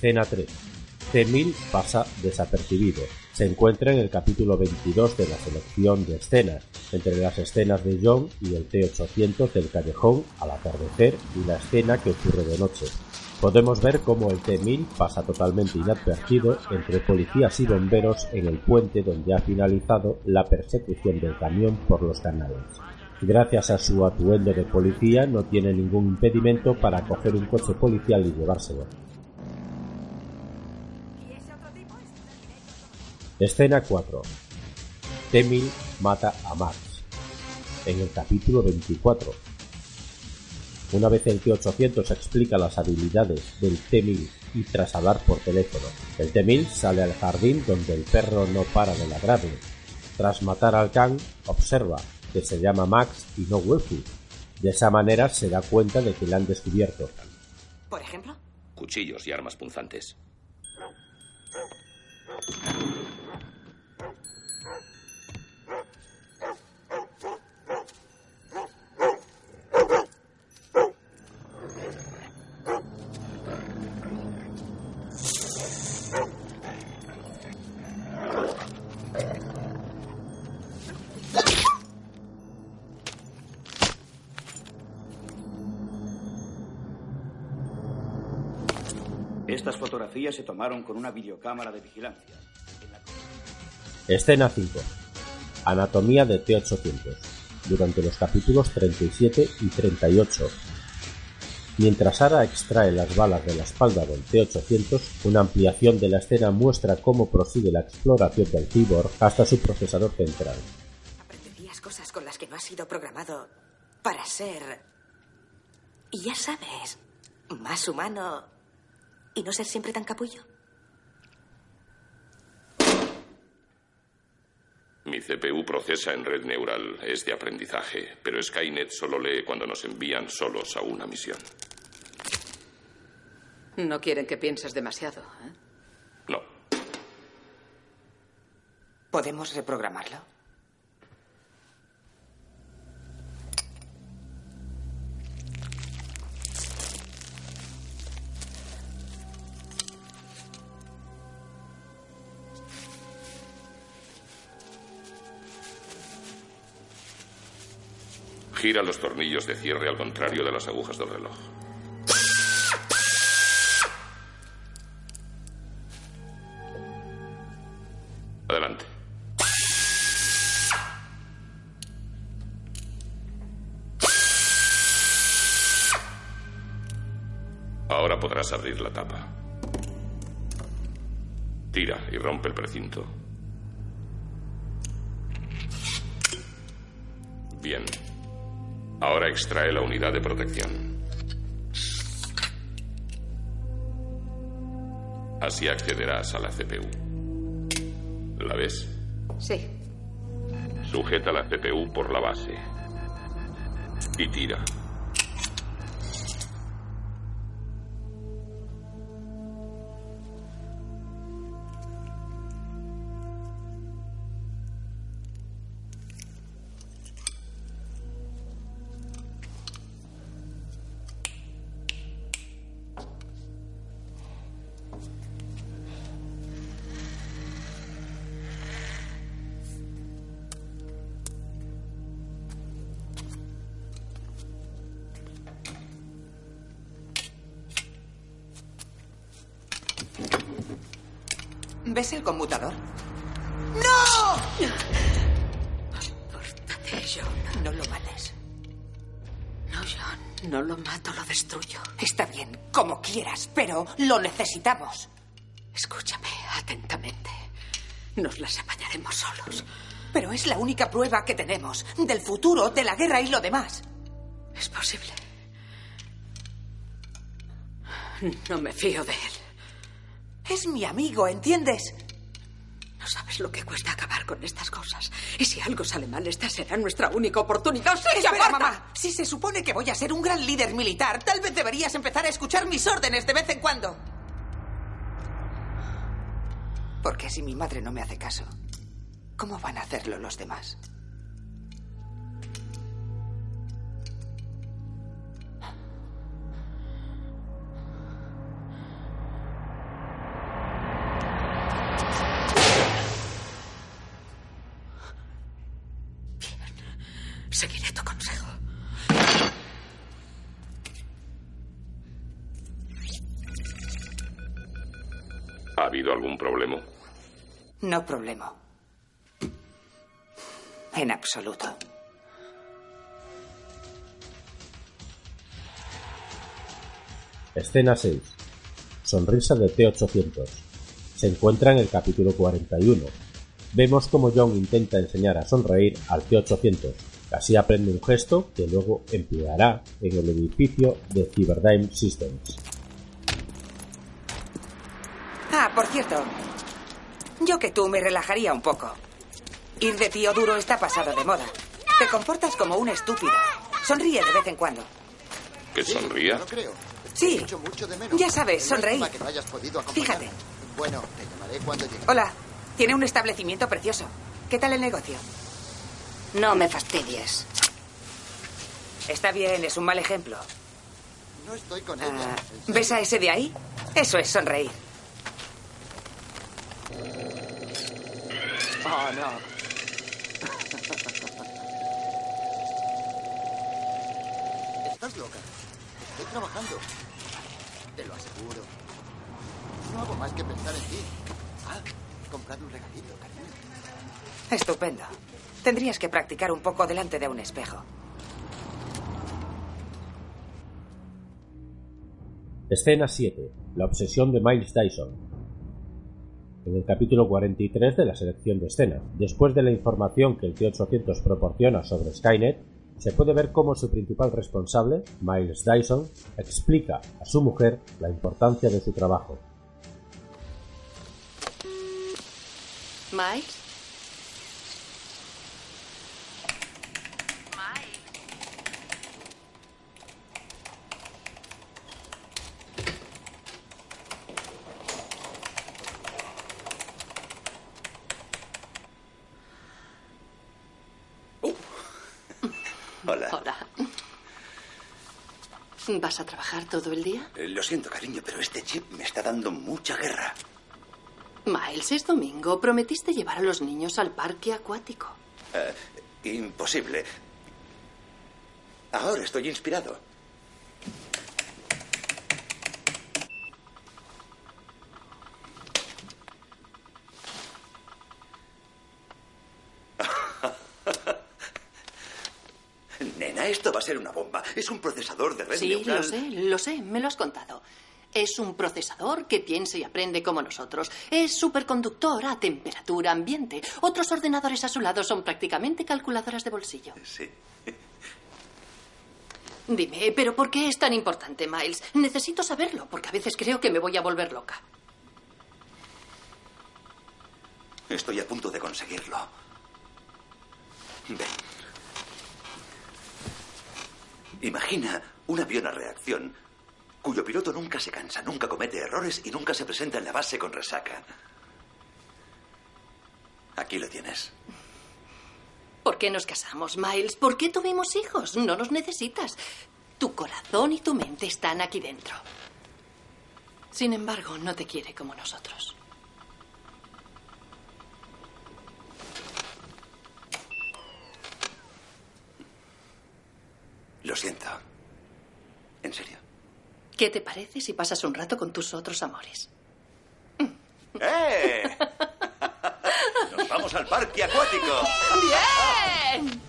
Escena 3. C-1000 pasa desapercibido. Se encuentra en el capítulo 22 de la selección de escenas, entre las escenas de John y el T-800 del callejón al atardecer y la escena que ocurre de noche. Podemos ver cómo el T-1000 pasa totalmente inadvertido entre policías y bomberos en el puente donde ha finalizado la persecución del camión por los canales. Gracias a su atuendo de policía no tiene ningún impedimento para coger un coche policial y llevárselo. Escena 4. Temil mata a Max. En el capítulo 24. Una vez el T-800 explica las habilidades del T-1000 y tras hablar por teléfono, el T-1000 sale al jardín donde el perro no para de ladrarle. Tras matar al Kang, observa que se llama Max y no Wolfie. De esa manera se da cuenta de que le han descubierto. ¿Por ejemplo? Cuchillos y armas punzantes. Estas fotografías se tomaron con una videocámara de vigilancia. Escena 5. Anatomía de T-800. Durante los capítulos 37 y 38. Mientras Sara extrae las balas de la espalda del T-800, una ampliación de la escena muestra cómo prosigue la exploración del cyborg hasta su procesador central. Aprenderías cosas con las que no has sido programado para ser. Y ya sabes, más humano y no ser siempre tan capullo. Mi CPU procesa en red neural, es de aprendizaje, pero Skynet solo lee cuando nos envían solos a una misión. No quieren que pienses demasiado. ¿eh? No. ¿Podemos reprogramarlo? Gira los tornillos de cierre al contrario de las agujas del reloj. Adelante. Ahora podrás abrir la tapa. Tira y rompe el precinto. Bien. Ahora extrae la unidad de protección. Así accederás a la CPU. ¿La ves? Sí. Sujeta la CPU por la base. Y tira. No lo mato, lo destruyo. Está bien, como quieras, pero lo necesitamos. Escúchame atentamente. Nos las apañaremos solos. Pero es la única prueba que tenemos del futuro, de la guerra y lo demás. Es posible. No me fío de él. Es mi amigo, ¿entiendes? No sabes lo que cuesta acabar con estas cosas. Y si algo sale mal, esta será nuestra única oportunidad. ¡Sí, Espera, aparta! mamá. Si se supone que voy a ser un gran líder militar, tal vez deberías empezar a escuchar mis órdenes de vez en cuando. Porque si mi madre no me hace caso, ¿cómo van a hacerlo los demás? No problema. En absoluto. Escena 6. Sonrisa de T-800. Se encuentra en el capítulo 41. Vemos como John intenta enseñar a sonreír al T-800. Así aprende un gesto que luego empleará en el edificio de Cyberdime Systems. Ah, por cierto, yo que tú me relajaría un poco. Ir de tío duro está pasado de moda. Te comportas como una estúpida. Sonríe de vez en cuando. ¿Que sonría? Sí. Ya sabes, sonreír. Fíjate. Bueno, te llamaré cuando llegue. Hola. Tiene un establecimiento precioso. ¿Qué tal el negocio? No me fastidies. Está bien, es un mal ejemplo. No estoy con Ah, ella. ¿Ves a ese de ahí? Eso es sonreír. Oh, no. Estás loca. Estoy trabajando. Te lo aseguro. No hago más que pensar en ti. Ah, he comprado un regalito, cariño. Estupendo. Tendrías que practicar un poco delante de un espejo. Escena 7. La obsesión de Miles Dyson. En el capítulo 43 de la selección de escenas, después de la información que el T-800 proporciona sobre Skynet, se puede ver cómo su principal responsable, Miles Dyson, explica a su mujer la importancia de su trabajo. Miles. A trabajar todo el día? Eh, Lo siento, cariño, pero este chip me está dando mucha guerra. Miles, es domingo. Prometiste llevar a los niños al parque acuático. Eh, imposible. Ahora estoy inspirado. Nena, esto va a ser una bomba. Es un procesador de red Sí, neural. lo sé, lo sé, me lo has contado. Es un procesador que piensa y aprende como nosotros. Es superconductor a temperatura ambiente. Otros ordenadores a su lado son prácticamente calculadoras de bolsillo. Sí. Dime, ¿pero por qué es tan importante, Miles? Necesito saberlo, porque a veces creo que me voy a volver loca. Estoy a punto de conseguirlo. Ven. Imagina un avión a reacción cuyo piloto nunca se cansa, nunca comete errores y nunca se presenta en la base con resaca. Aquí lo tienes. ¿Por qué nos casamos, Miles? ¿Por qué tuvimos hijos? No nos necesitas. Tu corazón y tu mente están aquí dentro. Sin embargo, no te quiere como nosotros. Lo siento. ¿En serio? ¿Qué te parece si pasas un rato con tus otros amores? ¡Eh! ¡Nos vamos al parque acuático! ¡Bien!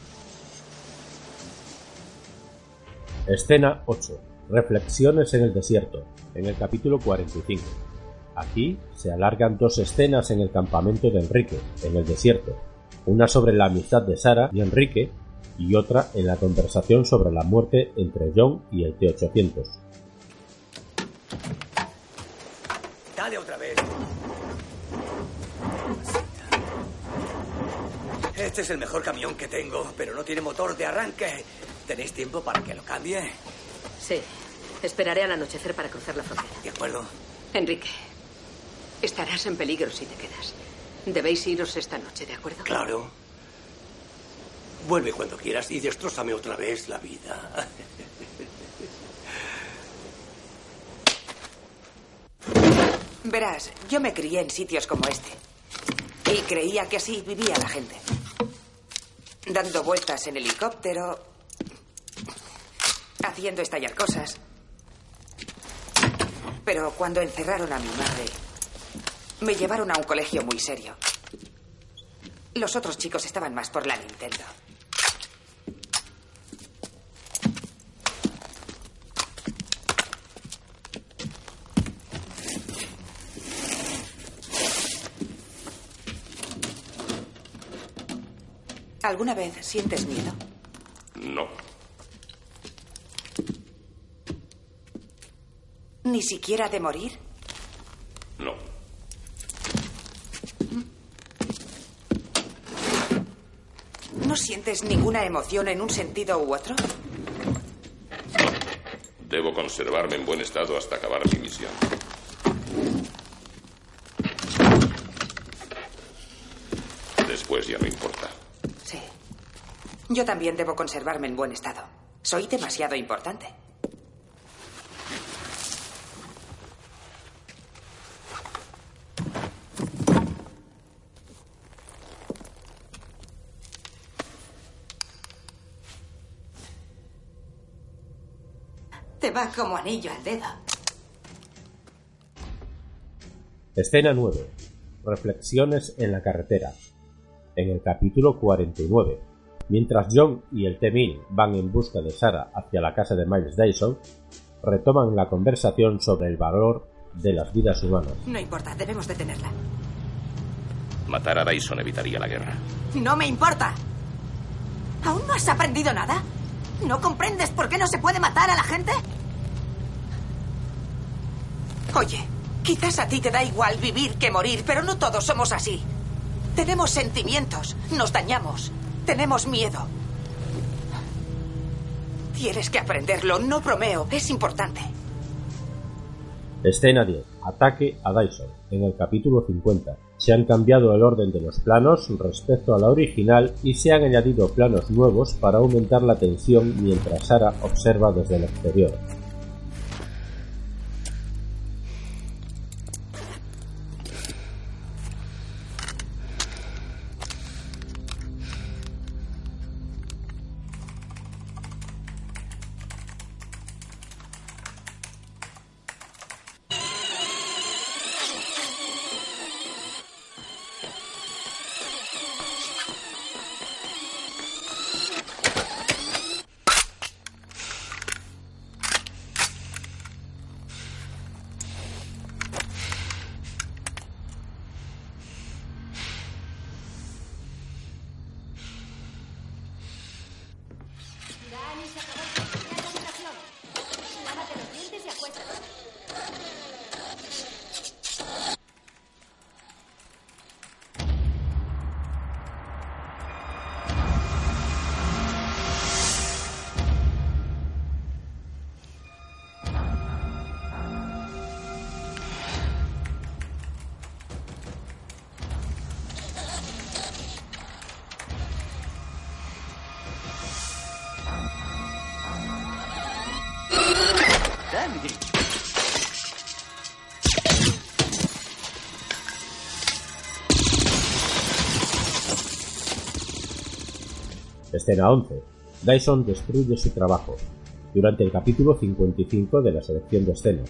Escena 8. Reflexiones en el desierto, en el capítulo 45. Aquí se alargan dos escenas en el campamento de Enrique, en el desierto. Una sobre la amistad de Sara y Enrique y otra en la conversación sobre la muerte entre John y el T-800. Dale otra vez. Este es el mejor camión que tengo, pero no tiene motor de arranque. ¿Tenéis tiempo para que lo cambie? Sí. Esperaré al anochecer para cruzar la frontera. De acuerdo. Enrique, estarás en peligro si te quedas. Debéis iros esta noche, ¿de acuerdo? Claro. Vuelve cuando quieras y destrózame otra vez la vida. Verás, yo me crié en sitios como este. Y creía que así vivía la gente. Dando vueltas en helicóptero. Haciendo estallar cosas. Pero cuando encerraron a mi madre, me llevaron a un colegio muy serio. Los otros chicos estaban más por la Nintendo. ¿Alguna vez sientes miedo? No. ¿Ni siquiera de morir? No. ¿No sientes ninguna emoción en un sentido u otro? Debo conservarme en buen estado hasta acabar mi misión. Después ya no importa. Yo también debo conservarme en buen estado. Soy demasiado importante. Te va como anillo al dedo. Escena 9. Reflexiones en la carretera. En el capítulo 49. Mientras John y el T-1000 van en busca de Sarah hacia la casa de Miles Dyson, retoman la conversación sobre el valor de las vidas humanas. No importa, debemos detenerla. Matar a Dyson evitaría la guerra. No me importa. ¿Aún no has aprendido nada? ¿No comprendes por qué no se puede matar a la gente? Oye, quizás a ti te da igual vivir que morir, pero no todos somos así. Tenemos sentimientos, nos dañamos, tenemos miedo. Tienes que aprenderlo, no bromeo, es importante. Escena 10. Ataque a Dyson. En el capítulo 50. Se han cambiado el orden de los planos respecto a la original y se han añadido planos nuevos para aumentar la tensión mientras Sara observa desde el exterior. Escena 11. Dyson destruye su trabajo. Durante el capítulo 55 de la selección de escena.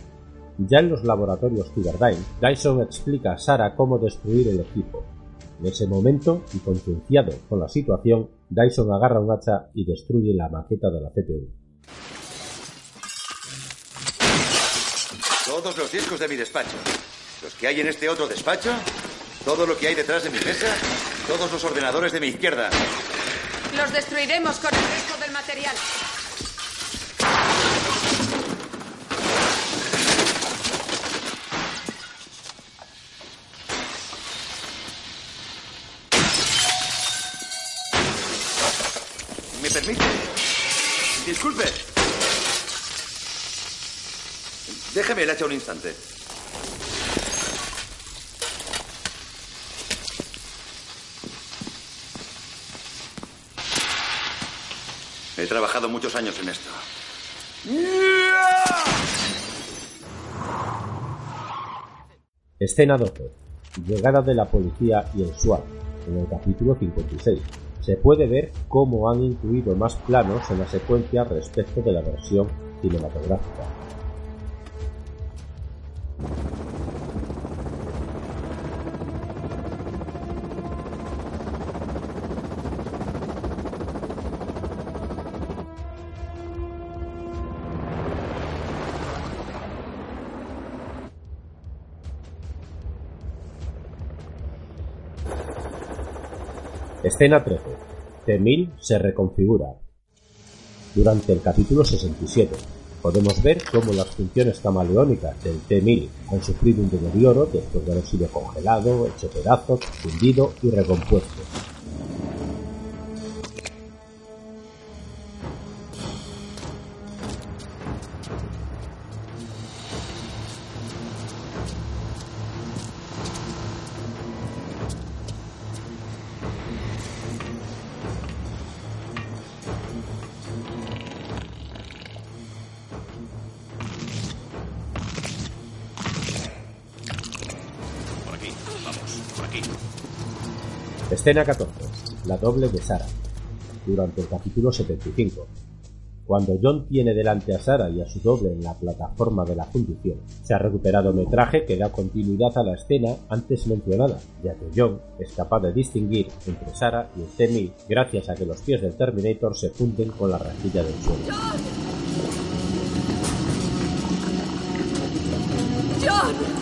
Ya en los laboratorios Cyberdyne, Dyson explica a Sarah cómo destruir el equipo. En ese momento, y concienciado con la situación, Dyson agarra un hacha y destruye la maqueta de la CPU. Todos los discos de mi despacho. Los que hay en este otro despacho. Todo lo que hay detrás de mi mesa. Todos los ordenadores de mi izquierda. Los destruiremos con el resto del material. ¿Me permite? Disculpe. Déjeme el hacha un instante. Trabajado muchos años en esto. Escena 12. Llegada de la policía y el SWAT. En el capítulo 56. Se puede ver cómo han incluido más planos en la secuencia respecto de la versión cinematográfica. Escena 13. T-1000 se reconfigura. Durante el capítulo 67 podemos ver cómo las funciones camaleónicas del T-1000 han sufrido un deterioro después de haber sido congelado, hecho pedazos, fundido y recompuesto. Escena 14. La doble de Sara. Durante el capítulo 75. Cuando John tiene delante a Sara y a su doble en la plataforma de la fundición, se ha recuperado metraje que da continuidad a la escena antes mencionada, ya que John es capaz de distinguir entre Sara y el T-1000 gracias a que los pies del Terminator se funden con la rejilla del suelo. ¡John! ¡John!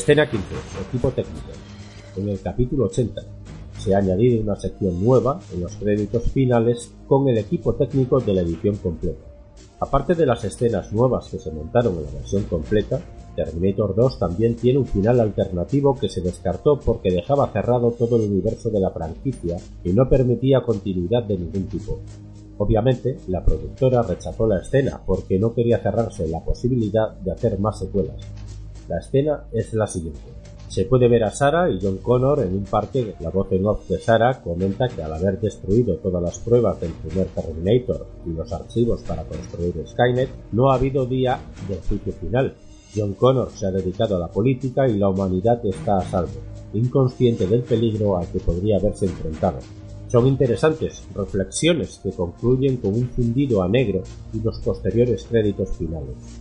Escena 15. Equipo técnico. En el capítulo 80 se ha añadido una sección nueva en los créditos finales con el equipo técnico de la edición completa. Aparte de las escenas nuevas que se montaron en la versión completa, Terminator 2 también tiene un final alternativo que se descartó porque dejaba cerrado todo el universo de la franquicia y no permitía continuidad de ningún tipo. Obviamente, la productora rechazó la escena porque no quería cerrarse la posibilidad de hacer más secuelas. La escena es la siguiente. Se puede ver a Sarah y John Connor en un parque. La voz en off de Sarah comenta que al haber destruido todas las pruebas del primer Terminator y los archivos para construir Skynet, no ha habido día del juicio final. John Connor se ha dedicado a la política y la humanidad está a salvo, inconsciente del peligro al que podría haberse enfrentado. Son interesantes reflexiones que concluyen con un fundido a negro y los posteriores créditos finales.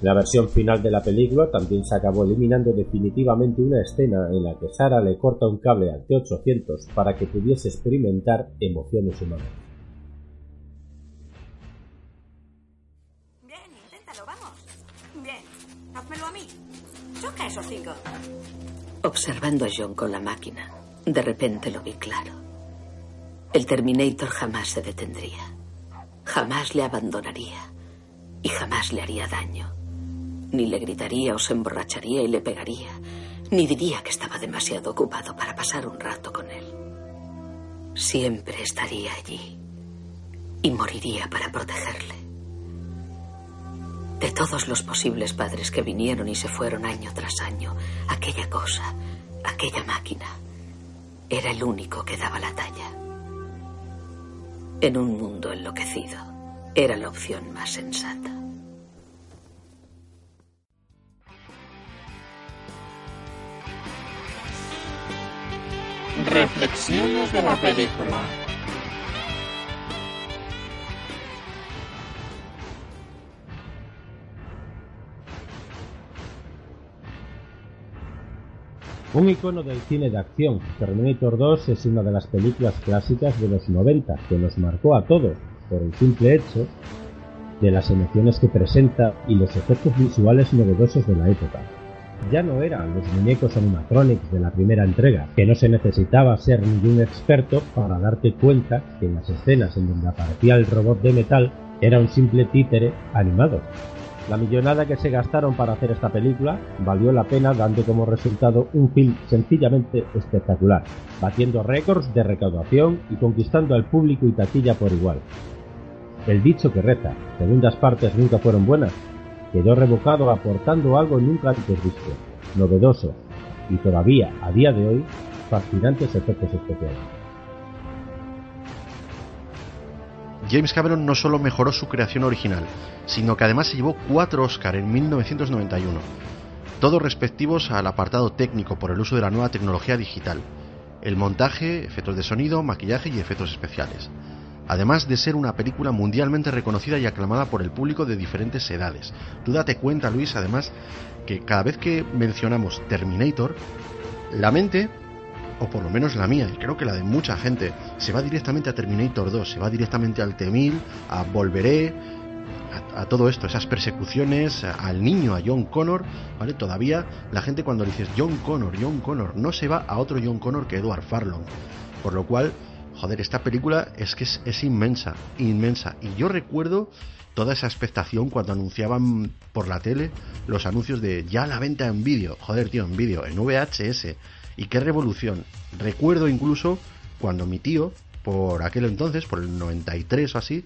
La versión final de la película también se acabó eliminando definitivamente una escena en la que Sarah le corta un cable al T-800 para que pudiese experimentar emociones humanas. Bien, inténtalo, vamos. Bien, házmelo a mí. Choca esos cinco. Observando a John con la máquina, de repente lo vi claro. El Terminator jamás se detendría. Jamás le abandonaría. Y jamás le haría daño. Ni le gritaría o se emborracharía y le pegaría. Ni diría que estaba demasiado ocupado para pasar un rato con él. Siempre estaría allí. Y moriría para protegerle. De todos los posibles padres que vinieron y se fueron año tras año, aquella cosa, aquella máquina, era el único que daba la talla. En un mundo enloquecido, era la opción más sensata. Reflexiones de la película. Un icono del cine de acción, Terminator 2 es una de las películas clásicas de los 90 que nos marcó a todos por el simple hecho de las emociones que presenta y los efectos visuales novedosos de la época. Ya no eran los muñecos animatronics de la primera entrega, que no se necesitaba ser ningún experto para darte cuenta que en las escenas en donde aparecía el robot de metal era un simple títere animado. La millonada que se gastaron para hacer esta película valió la pena dando como resultado un film sencillamente espectacular, batiendo récords de recaudación y conquistando al público y taquilla por igual. El dicho que reza, segundas partes nunca fueron buenas, quedó revocado aportando algo nunca antes visto, novedoso y todavía a día de hoy fascinantes efectos especiales. James Cameron no solo mejoró su creación original, sino que además se llevó cuatro Oscar en 1991, todos respectivos al apartado técnico por el uso de la nueva tecnología digital, el montaje, efectos de sonido, maquillaje y efectos especiales. Además de ser una película mundialmente reconocida y aclamada por el público de diferentes edades. Tú date cuenta, Luis, además, que cada vez que mencionamos Terminator, la mente, o por lo menos la mía, y creo que la de mucha gente, se va directamente a Terminator 2, se va directamente al T-1000, a Volveré, a, todo esto, esas persecuciones, al niño, a John Connor, ¿vale? Todavía la gente cuando le dices John Connor, John Connor, no se va a otro John Connor que Edward Farlong. Por lo cual, joder, esta película es que es, es inmensa, inmensa. Y yo recuerdo toda esa expectación cuando anunciaban por la tele los anuncios de ya la venta en vídeo, joder tío, en vídeo, en VHS, y qué revolución. Recuerdo incluso cuando mi tío, por aquel entonces, por el 93 o así,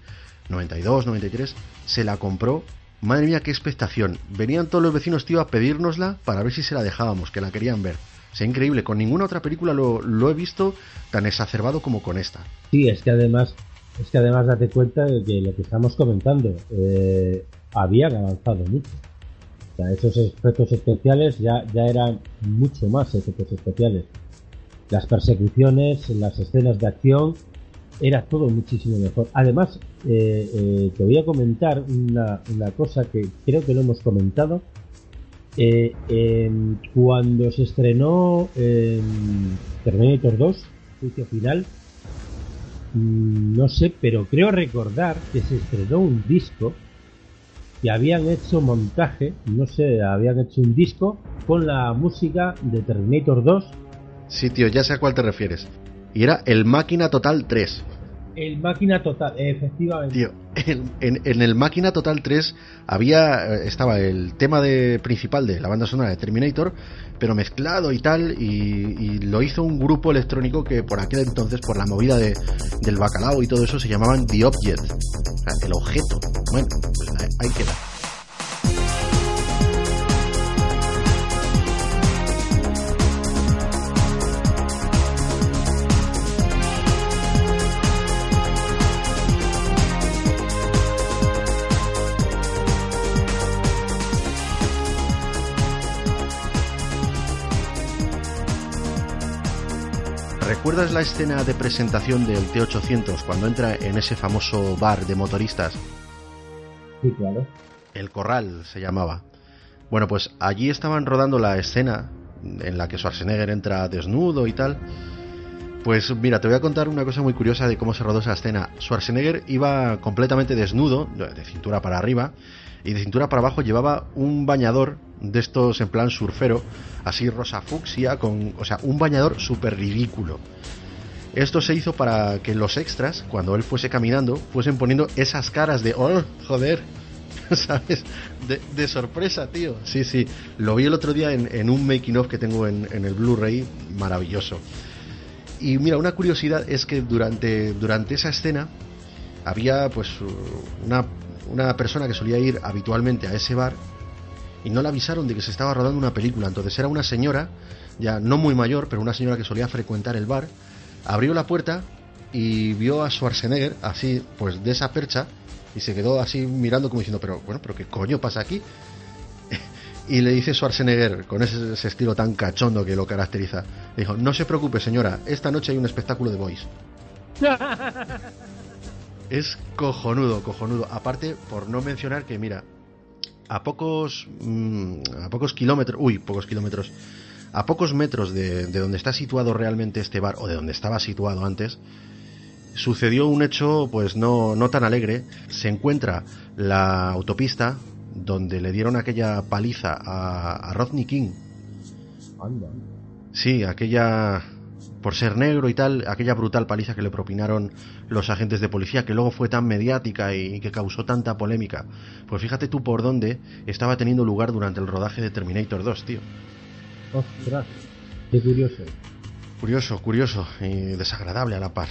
92, 93, se la compró. Madre mía, qué expectación. Venían todos los vecinos, tío, a pedírnosla para ver si se la dejábamos, que la querían ver. Es increíble, con ninguna otra película lo, lo, he visto tan exacerbado como con esta. Sí, es que además, es que además date cuenta de que lo que estamos comentando, eh, habían avanzado mucho. O sea, esos efectos especiales ya, ya eran mucho más efectos especiales. Las persecuciones, las escenas de acción, era todo muchísimo mejor. Además, eh, eh, te voy a comentar una, una, cosa que creo que lo hemos comentado. Eh, cuando se estrenó Terminator 2, juicio final, mmm, no sé, pero creo recordar que se estrenó un disco que habían hecho montaje, no sé, habían hecho un disco con la música de Terminator 2. Sí, tío, ya sé a cuál te refieres. Y era el Máquina Total 3. El Máquina Total, efectivamente. En, el Máquina Total 3 había estaba el tema de principal de la banda sonora de Terminator, pero mezclado y tal, y, y lo hizo un grupo electrónico que por aquel entonces, por la movida de, del bacalao y todo eso, se llamaban The Object, o sea, el objeto. Bueno, pues ahí queda. ¿Recuerdas la escena de presentación del T800 cuando entra en ese famoso bar de motoristas? Sí, claro. El Corral se llamaba. Bueno, pues allí estaban rodando la escena en la que Schwarzenegger entra desnudo y tal. Pues mira, te voy a contar una cosa muy curiosa de cómo se rodó esa escena. Schwarzenegger iba completamente desnudo, de cintura para arriba, y de cintura para abajo llevaba un bañador de estos en plan surfero, así rosa fucsia, con, o sea, un bañador súper ridículo. Esto se hizo para que los extras, cuando él fuese caminando, fuesen poniendo esas caras de, oh, joder, ¿sabes? De, de, sorpresa, tío. Sí, sí. Lo vi el otro día en, un making of que tengo en, en el Blu-ray, maravilloso. Y mira, una curiosidad es que durante, durante esa escena había pues una, una persona que solía ir habitualmente a ese bar y no le avisaron de que se estaba rodando una película. Entonces era una señora, ya no muy mayor, pero una señora que solía frecuentar el bar, abrió la puerta y vio a Schwarzenegger así, pues de esa percha, y se quedó así mirando como diciendo, pero bueno, pero qué coño pasa aquí. Y le dice Schwarzenegger, con ese, ese, estilo tan cachondo que lo caracteriza, le dijo, no se preocupe señora, esta noche hay un espectáculo de boys. es cojonudo, cojonudo. Aparte, por no mencionar que, mira, a pocos mmm, a pocos kilómetros uy pocos kilómetros a pocos metros de, de, donde está situado realmente este bar o de donde estaba situado antes sucedió un hecho pues no, no tan alegre se encuentra la autopista donde le dieron aquella paliza a, a Rodney King Anda. sí aquella por ser negro y tal, aquella brutal paliza que le propinaron los agentes de policía, que luego fue tan mediática y que causó tanta polémica. Pues fíjate tú por dónde estaba teniendo lugar durante el rodaje de Terminator 2, tío. Ostras, qué curioso. Curioso, curioso y desagradable a la par.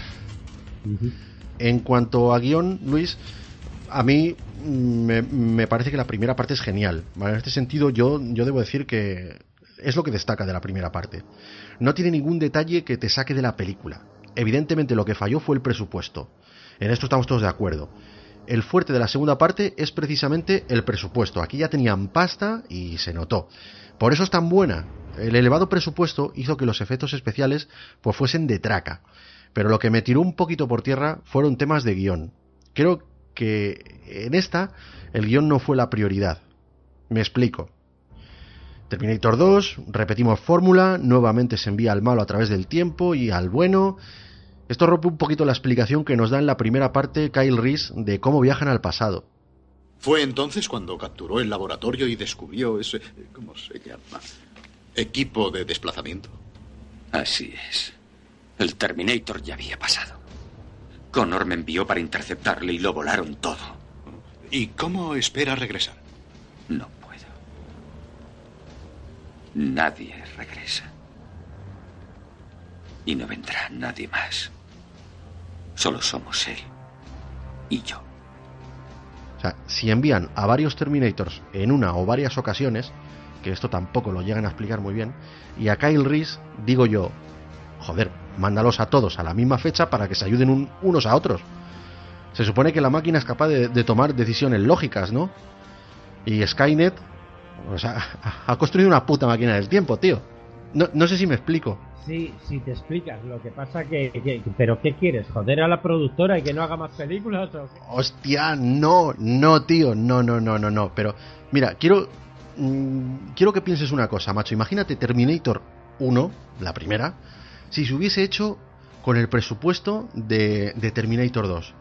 Uh -huh. En cuanto a guion, Luis, a mí me, me, parece que la primera parte es genial. En este sentido, yo, yo debo decir que es lo que destaca de la primera parte. No tiene ningún detalle que te saque de la película. Evidentemente lo que falló fue el presupuesto. En esto estamos todos de acuerdo. El fuerte de la segunda parte es precisamente el presupuesto. Aquí ya tenían pasta y se notó. Por eso es tan buena. El elevado presupuesto hizo que los efectos especiales pues fuesen de traca. Pero lo que me tiró un poquito por tierra fueron temas de guion. Creo que en esta el guion no fue la prioridad. Me explico. Terminator 2, repetimos fórmula, nuevamente se envía al malo a través del tiempo y al bueno. Esto rompe un poquito la explicación que nos da en la primera parte Kyle Reese de cómo viajan al pasado. Fue entonces cuando capturó el laboratorio y descubrió ese... ¿Cómo se llama? Equipo de desplazamiento. Así es. El Terminator ya había pasado. Connor me envió para interceptarle y lo volaron todo. ¿Y cómo espera regresar? No puedo. Nadie regresa. Y no vendrá nadie más. Solo somos él y yo. O sea, si envían a varios Terminators en una o varias ocasiones, que esto tampoco lo llegan a explicar muy bien, y a Kyle Reese, digo yo, joder, mándalos a todos a la misma fecha para que se ayuden un- unos a otros. Se supone que la máquina es capaz de, de tomar decisiones lógicas, ¿no? Y Skynet, o sea, ha construido una puta máquina del tiempo, tío. No, no sé si me explico. Sí, sí te explicas. Lo que pasa que, que- ¿Pero qué quieres? ¿Joder a la productora y que no haga más películas? o qué? Hostia, no, no, tío, no, no, no, no, no. Pero, mira, quiero. mm, quiero que pienses una cosa, macho. Imagínate Terminator 1, la primera, si se hubiese hecho con el presupuesto de, de Terminator 2.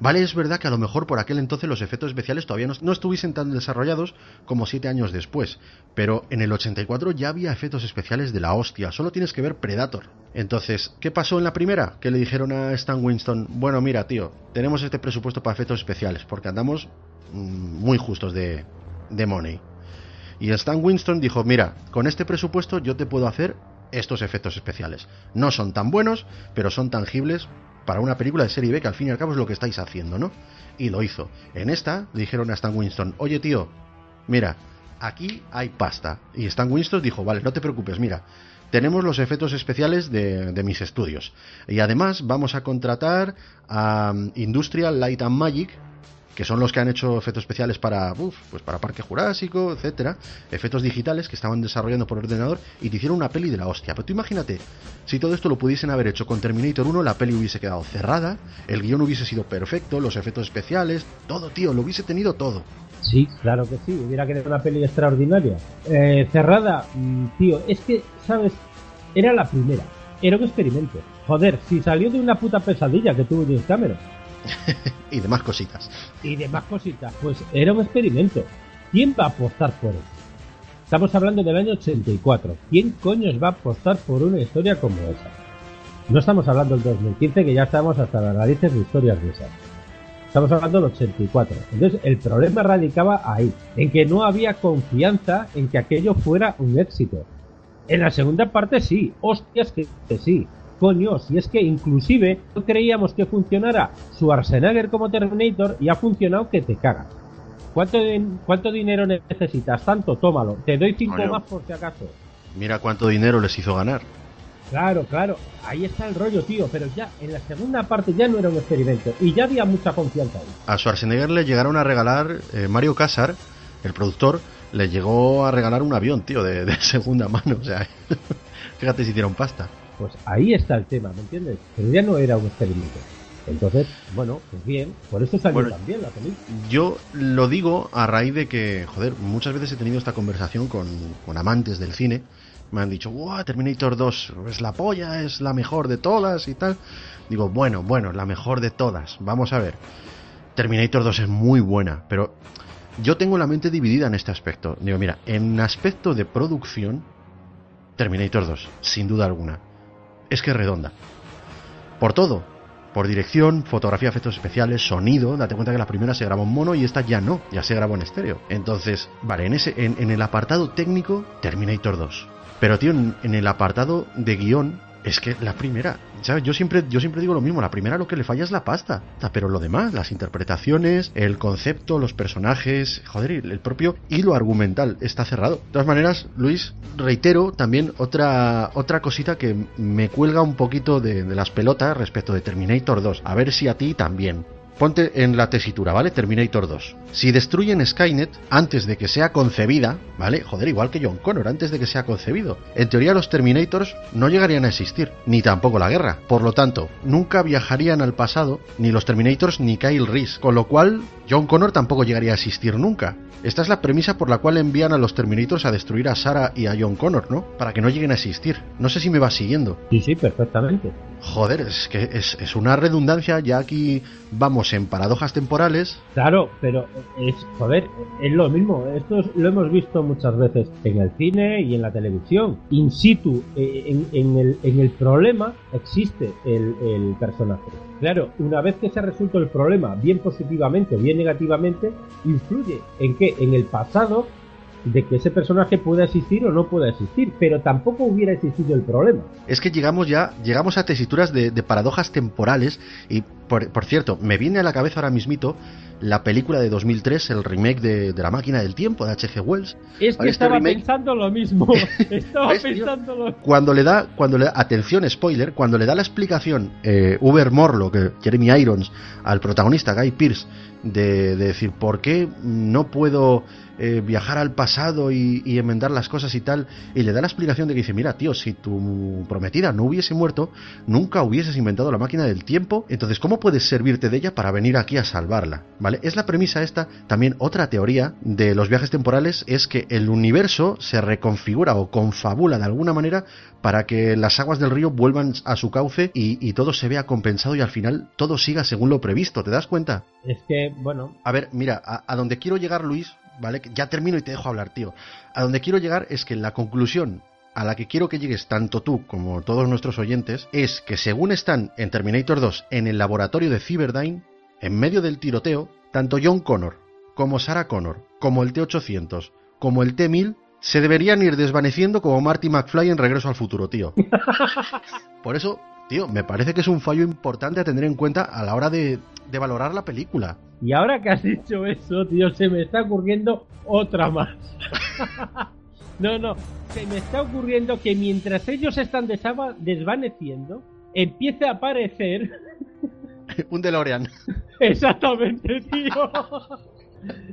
Vale, es verdad que a lo mejor por aquel entonces los efectos especiales todavía no, estuviesen tan desarrollados como siete años después, pero en el 84 ya había efectos especiales de la hostia, solo tienes que ver Predator. Entonces, ¿qué pasó en la primera? Que le dijeron a Stan Winston, bueno, mira, tío, tenemos este presupuesto para efectos especiales, porque andamos mm, muy justos de, de money. Y Stan Winston dijo, mira, con este presupuesto yo te puedo hacer estos efectos especiales. No son tan buenos, pero son tangibles para una película de serie B, que al fin y al cabo es lo que estáis haciendo, ¿no? Y lo hizo. En esta dijeron a Stan Winston, oye tío, mira, aquí hay pasta. Y Stan Winston dijo, vale, no te preocupes, mira, tenemos los efectos especiales de, de mis estudios. Y además vamos a contratar a um, Industrial Light and Magic, que son los que han hecho efectos especiales para, uf, pues para Parque Jurásico, etcétera, efectos digitales que estaban desarrollando por ordenador y te hicieron una peli de la hostia. Pero tú imagínate, si todo esto lo pudiesen haber hecho con Terminator 1, la peli hubiese quedado cerrada, el guion hubiese sido perfecto, los efectos especiales, todo, tío, lo hubiese tenido todo. Sí, claro que sí. Hubiera quedado una peli extraordinaria. Eh, cerrada, mm, tío, es que, ¿sabes? Era la primera. Era un experimento. Joder, si salió de una puta pesadilla que tuvo James Cameron y demás cositas. Y demás cositas, pues era un experimento. ¿Quién va a apostar por eso? Estamos hablando del año 84. ¿Quién coños va a apostar por una historia como esa? No estamos hablando del 2015, que ya estamos hasta las narices de historias de esas. Estamos hablando del 84. Entonces, el problema radicaba ahí, en que no había confianza en que aquello fuera un éxito. En la segunda parte sí, hostias que, que sí. Coño, si es que inclusive no creíamos que funcionara Schwarzenegger como Terminator y ha funcionado que te cagas. ¿Cuánto, din- ¿Cuánto dinero necesitas? Tanto, tómalo. Te doy cinco Coño. más por si acaso. Mira cuánto dinero les hizo ganar. Claro, claro. Ahí está el rollo, tío. Pero ya en la segunda parte ya no era un experimento. Y ya había mucha confianza ahí. A Schwarzenegger le llegaron a regalar, eh, Mario Casar, el productor, le llegó a regalar un avión, tío, de, de segunda mano. O sea, fíjate si hicieron pasta. Pues ahí está el tema, ¿me entiendes? Pero ya no era un experimento. Entonces, bueno, pues bien. Por eso salió Bueno, también la película. Yo lo digo a raíz de que, joder, muchas veces he tenido esta conversación con, con amantes del cine. Me han dicho, wow, Terminator 2 es la polla, es la mejor de todas y tal. Digo, bueno, bueno, la mejor de todas. Vamos a ver. Terminator 2 es muy buena, pero yo tengo la mente dividida en este aspecto. Digo, mira, en aspecto de producción, Terminator 2, sin duda alguna. Es que es redonda. Por todo. Por dirección, fotografía, efectos especiales, sonido. Date cuenta que la primera se grabó en mono y esta ya no, ya se grabó en estéreo. Entonces, vale, en, ese, en, el apartado técnico, Terminator 2. Pero, tío, en, en el apartado de guion, es que la primera, ¿sabes? Yo siempre, yo siempre digo lo mismo, la primera lo que le falla es la pasta. Pero lo demás, las interpretaciones, el concepto, los personajes, joder, el propio hilo argumental está cerrado. De todas maneras, Luis, reitero también otra, otra cosita que me cuelga un poquito de, de las pelotas respecto de Terminator 2. A ver si a ti también. Ponte en la tesitura, ¿vale? Terminator 2. Si destruyen Skynet antes de que sea concebida, ¿vale? Joder, igual que John Connor antes de que sea concebido. En teoría los Terminators no llegarían a existir, ni tampoco la guerra. Por lo tanto, nunca viajarían al pasado ni los Terminators ni Kyle Reese, con lo cual John Connor tampoco llegaría a existir nunca. Esta es la premisa por la cual envían a los Terminators a destruir a Sarah y a John Connor, ¿no? Para que no lleguen a existir. No sé si me va siguiendo. Sí, sí, perfectamente. Joder, es que es, es una redundancia, ya aquí vamos en paradojas temporales. Claro, pero es, joder, es lo mismo. Esto es- lo hemos visto muchas veces en el cine y en la televisión. In situ, eh, en, en el, en el problema existe el, el personaje. Claro, una vez que se ha resuelto el problema, bien positivamente o bien negativamente, influye en que en el pasado de que ese personaje pueda existir o no pueda existir, pero tampoco hubiera existido el problema. Es que llegamos ya, llegamos a tesituras de, de paradojas temporales y, por, por cierto, me viene a la cabeza ahora mismito la película de 2003, el remake de, de La máquina del tiempo de H.G. Wells. Es que este estaba remake- pensando lo mismo. Estaba pensando lo Cuando le da, cuando le atención, spoiler, cuando le da la explicación eh, Uber Morlock, eh, Jeremy Irons, al protagonista Guy Pearce, de, de decir por qué no puedo eh, viajar al pasado y, y enmendar las cosas y tal, y le da la explicación de que dice, mira, tío, si tu prometida no hubiese muerto, nunca hubieses inventado la máquina del tiempo, entonces, ¿cómo puedes servirte de ella para venir aquí a salvarla? ¿Vale? Es la premisa esta, también otra teoría de los viajes temporales es que el universo se reconfigura o confabula de alguna manera para que las aguas del río vuelvan a su cauce y, y todo se vea compensado y al final todo siga según lo previsto, ¿te das cuenta? Es que, bueno, A ver, mira, a, a donde quiero llegar, Luis, ¿vale? Ya termino y te dejo hablar, tío. A donde quiero llegar es que la conclusión a la que quiero que llegues tanto tú como todos nuestros oyentes es que según están en Terminator 2 en el laboratorio de Cyberdyne, en medio del tiroteo, tanto John Connor como Sarah Connor, como el T-800, como el T-1000 se deberían ir desvaneciendo como Marty McFly en Regreso al Futuro, tío. Por eso, tío, me parece que es un fallo importante a tener en cuenta a la hora de, de valorar la película. y ahora que has dicho eso, tío, se me está ocurriendo otra más. no, no, se me está ocurriendo que mientras ellos están desvaneciendo, empieza a aparecer un DeLorean. Exactamente, tío.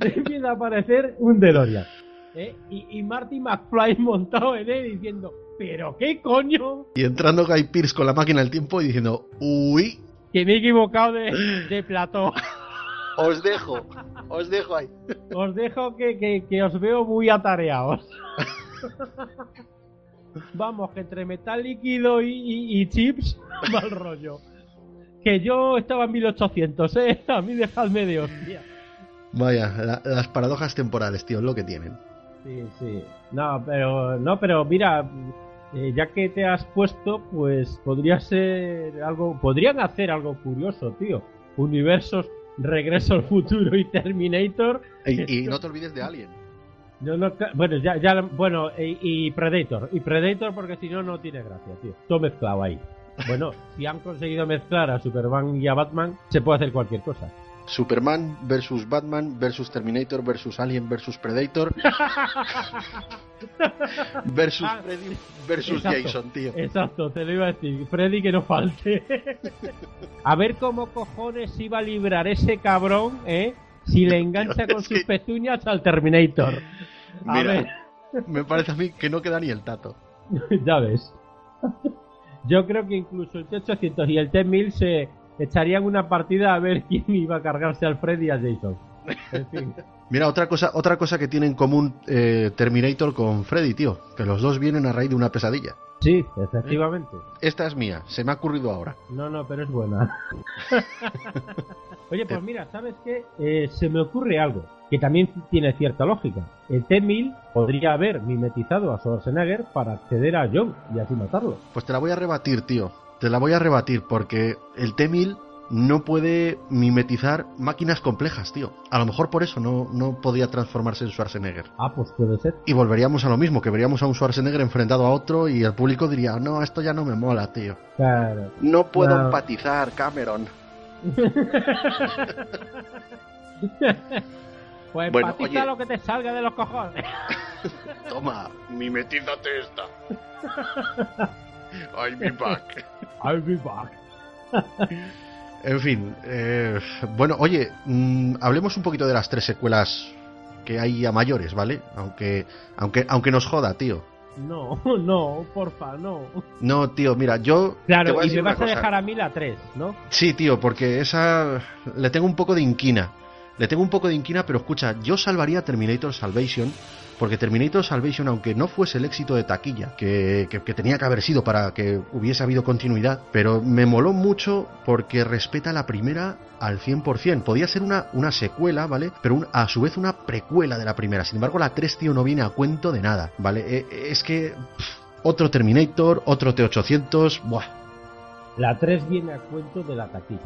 Empieza a aparecer un DeLorean. ¿eh? Y, y Marty McFly montado en él diciendo, ¿pero qué coño? Y entrando Guy Pearce con la máquina del tiempo y diciendo, uy, Que me he equivocado de, de plató. os dejo, os dejo ahí. Os dejo que, que- que os veo muy atareados. Vamos, que entre metal líquido y, y- y chips, mal rollo. Que yo estaba en 1800, ¿eh? A mí dejadme de hostia. Vaya, la- las paradojas temporales, tío, es lo que tienen. Sí, sí. No, pero, no, pero mira, eh, ya que te has puesto, pues podría ser algo, podrían hacer algo curioso, tío. Universos, Regreso al Futuro y Terminator. Y, y no te olvides de Alien. No bueno, ya, ya, bueno, y, y Predator. Y Predator porque si no, no tiene gracia, tío. Todo mezclado ahí. Bueno, si han conseguido mezclar a Superman y a Batman, se puede hacer cualquier cosa. Superman versus Batman versus Terminator versus Alien versus Predator versus Freddy versus Exacto, Jason, tío. Exacto, te lo iba a decir. Freddy que no falte. a ver cómo cojones iba a librar ese cabrón, ¿eh? Si le engancha con sus pezuñas al Terminator. A Mira, ver, me parece a mí que no queda ni el tato. ya ves. Yo creo que incluso el T-800 y el T-1000 se echarían una partida a ver quién iba a cargarse al Freddy y a Jason. En fin. Mira, otra cosa, otra cosa que tiene en común eh, Terminator con Freddy, tío, que los dos vienen a raíz de una pesadilla. Sí, efectivamente. Esta es mía, se me ha ocurrido ahora. No, no, pero es buena. Oye, pues mira, ¿sabes qué? Eh, se me ocurre algo que también tiene cierta lógica. El T-1000 podría haber mimetizado a Schwarzenegger para acceder a John y así matarlo. Pues te la voy a rebatir, tío. Te la voy a rebatir porque el T-1000 no puede mimetizar máquinas complejas, tío. A lo mejor por eso no, no podía transformarse en Schwarzenegger. Ah, pues puede ser. Y volveríamos a lo mismo, que veríamos a un Schwarzenegger enfrentado a otro y el público diría, no, esto ya no me mola, tío. Claro. No puedo empatizar, Cameron. Pues Bueno, empatiza oye. lo que te salga de los cojones. Toma, mimetízate esta. I'll be back. I'll be back. En fin, eh, bueno, oye, mm, hablemos un poquito de las tres secuelas que hay a mayores, ¿vale? Aunque, aunque, aunque nos joda, tío. No, no, porfa, no. No, tío, mira, yo. te Claro, voy a y decir me vas a cosa. dejar a mí la 3, ¿no? Sí, tío, porque esa. Le tengo un poco de inquina. Le tengo un poco de inquina, pero escucha, yo salvaría Terminator Salvation. Porque Terminator Salvation, aunque no fuese el éxito de taquilla que, tenía que haber sido para que hubiese habido continuidad, pero me moló mucho porque respeta la primera al 100%. Podía ser una, secuela, ¿vale? Pero a su vez una precuela de la primera. Sin embargo, la 3, tío, no viene a cuento de nada, ¿vale? Eh, es que... otro Terminator, otro T-800, buah. La 3 viene a cuento de la taquilla.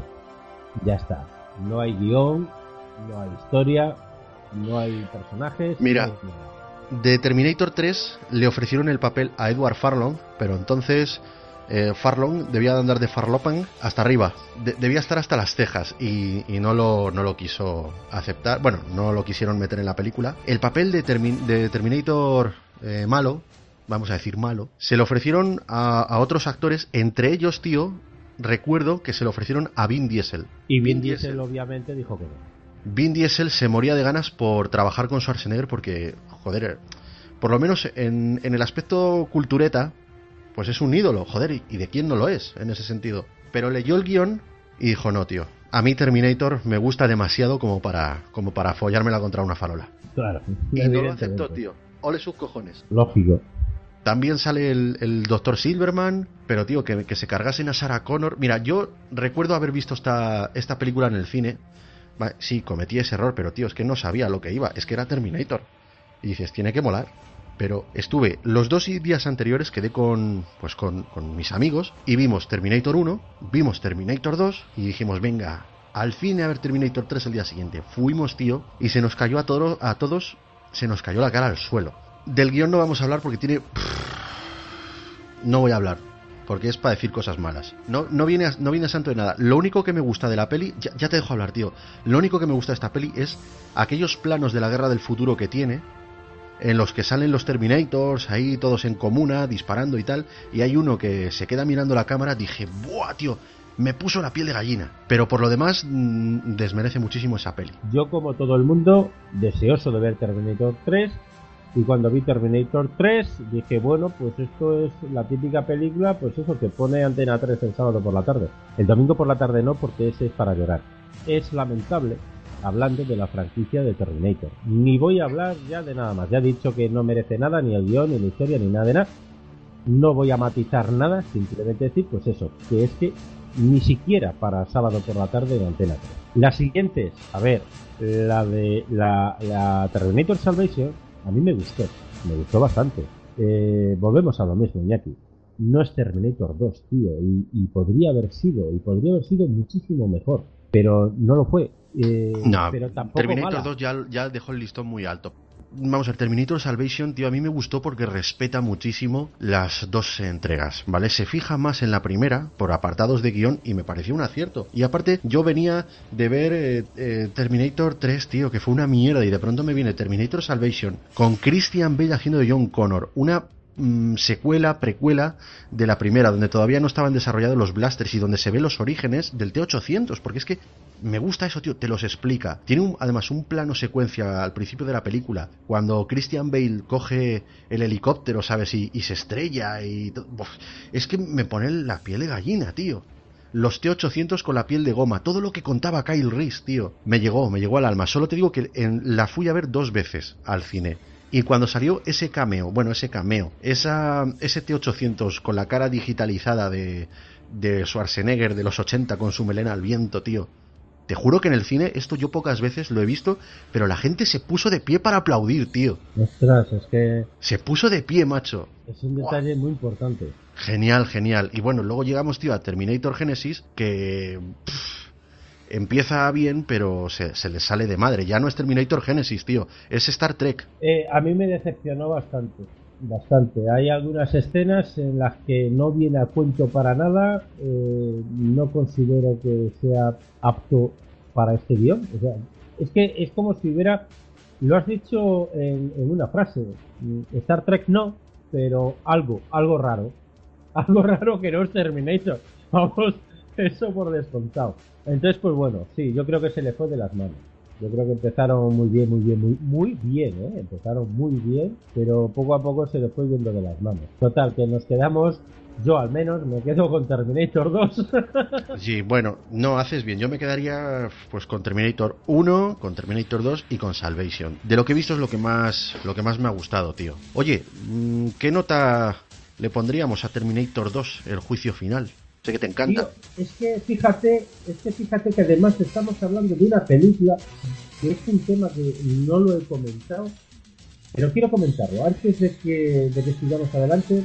Ya está. No hay guion, no hay historia, no hay personajes. Mira. no hay. De Terminator 3 le ofrecieron el papel a Edward Farlong, pero entonces eh, Farlong debía de andar de Farlopan hasta arriba, De- debía estar hasta las cejas y, y no, lo, no lo quiso aceptar, bueno, no lo quisieron meter en la película. El papel de, Termi- de Terminator eh, malo, vamos a decir malo, se le ofrecieron a, a otros actores, entre ellos, tío, recuerdo que se le ofrecieron a Vin Diesel. Y Vin Diesel obviamente dijo que no. Vin Diesel se moría de ganas por trabajar con Schwarzenegger porque, joder, por lo menos en, en el aspecto cultureta, pues es un ídolo, joder, y- y de quién no lo es en ese sentido. Pero leyó el guion y dijo, no, tío, a mí Terminator me gusta demasiado como para, como para follármela contra una farola. Claro. Y no lo aceptó, tío. Ole sus cojones. Lógico. También sale el, el Dr. Silverman, pero tío, que, que se cargasen a Sarah Connor. Mira, yo recuerdo haber visto esta, esta película en el cine. Sí, cometí ese error, pero tío, es que no sabía lo que iba. Es que era Terminator. Y dices, tiene que molar. Pero estuve los dos días anteriores, quedé con, pues con, con mis amigos y vimos Terminator 1, vimos Terminator 2 y dijimos, venga, al cine a ver Terminator 3 el día siguiente. Fuimos, tío, y se nos cayó a, todo, a todos, se nos cayó la cara al suelo. Del guion no vamos a hablar porque tiene... No voy a hablar, porque es para decir cosas malas. No, no, viene, no viene santo de nada. Lo único que me gusta de la peli, ya, ya te dejo hablar, tío. Lo único que me gusta de esta peli es aquellos planos de la guerra del futuro que tiene, en los que salen los Terminators ahí todos en comuna, disparando y tal, y hay uno que se queda mirando la cámara, dije, ¡buah, tío! Me puso la piel de gallina. Pero por lo demás, mm, desmerece muchísimo esa peli. Yo, como todo el mundo, deseoso de ver Terminator 3. Y cuando vi Terminator 3, dije, bueno, pues esto es la típica película, pues eso, que pone Antena 3 el sábado por la tarde. El domingo por la tarde no, porque ese es para llorar. Es lamentable, hablando de la franquicia de Terminator. Ni voy a hablar ya de nada más. Ya he dicho que no merece nada, ni el guion, ni la historia, ni nada de nada. No voy a matizar nada, simplemente decir, pues eso, que es que ni siquiera para sábado por la tarde en Antena 3. Las siguientes, a ver, la de la, la Terminator Salvation, a mí me gustó, me gustó bastante. Eh, volvemos a lo mismo, Iñaki. No es Terminator 2, tío, y, y podría haber sido, y podría haber sido muchísimo mejor, pero no lo fue. Eh, No, pero tampoco Terminator mala. 2 ya, ya dejó el listón muy alto. Vamos a ver, Terminator Salvation, tío, a mí me gustó porque respeta muchísimo las dos entregas, ¿vale? Se fija más en la primera, por apartados de guion, y me pareció un acierto. Y aparte, yo venía de ver eh, eh, Terminator 3, tío, que fue una mierda, y de pronto me viene Terminator Salvation con Christian Bale haciendo de John Connor, una mm, secuela, precuela de la primera, donde todavía no estaban desarrollados los blasters y donde se ven los orígenes del T-800, porque es que me gusta eso, tío, te los explica. Tiene un- además un plano secuencia al principio de la película, cuando Christian Bale coge el helicóptero, ¿sabes? Y, y se estrella y... Buf, es que me pone la piel de gallina, tío. Los T-800 con la piel de goma, todo lo que contaba Kyle Reese, tío. Me llegó, me llegó al alma. Solo te digo que en- la fui a ver dos veces al cine. Y cuando salió ese cameo, bueno, ese cameo, esa, ese T-800 con la cara digitalizada de, de Schwarzenegger de los 80 con su melena al viento, tío. Te juro que en el cine esto yo pocas veces lo he visto, pero la gente se puso de pie para aplaudir, tío. Ostras, es que Se puso de pie, macho. es un detalle muy importante. Genial, genial. Y bueno, luego llegamos, tío, a Terminator Genesis, que pff, empieza bien, pero se, se le sale de madre. Ya no es Terminator Genesis, tío. Es Star Trek. Eh, a mí me decepcionó bastante, bastante. Hay algunas escenas en las que no viene a cuento para nada. eh, no considero que sea apto para este guion. O sea, es que es como si hubiera, lo has dicho en, en una frase. mm, Star Trek no, pero algo, algo raro, algo raro que no es Terminator. Vamos, eso por descontado. Entonces, pues bueno, sí, yo creo que se le fue de las manos. Yo creo que empezaron muy bien, muy bien, muy, muy bien, ¿eh? Empezaron muy bien, pero poco a poco se les fue yendo de las manos. Total, que nos quedamos, yo al menos, me quedo con Terminator 2. Sí, bueno, no haces bien. Yo me quedaría pues con Terminator 1, con Terminator 2 y con Salvation. De lo que he visto es lo que más, lo que más me ha gustado, tío. Oye, mm, ¿qué nota le pondríamos a Terminator 2, el juicio final? Sé que te encanta. Tío, es que fíjate, es que fíjate que además estamos hablando de una película que es un tema que no lo he comentado, pero quiero comentarlo antes de que, de que sigamos adelante.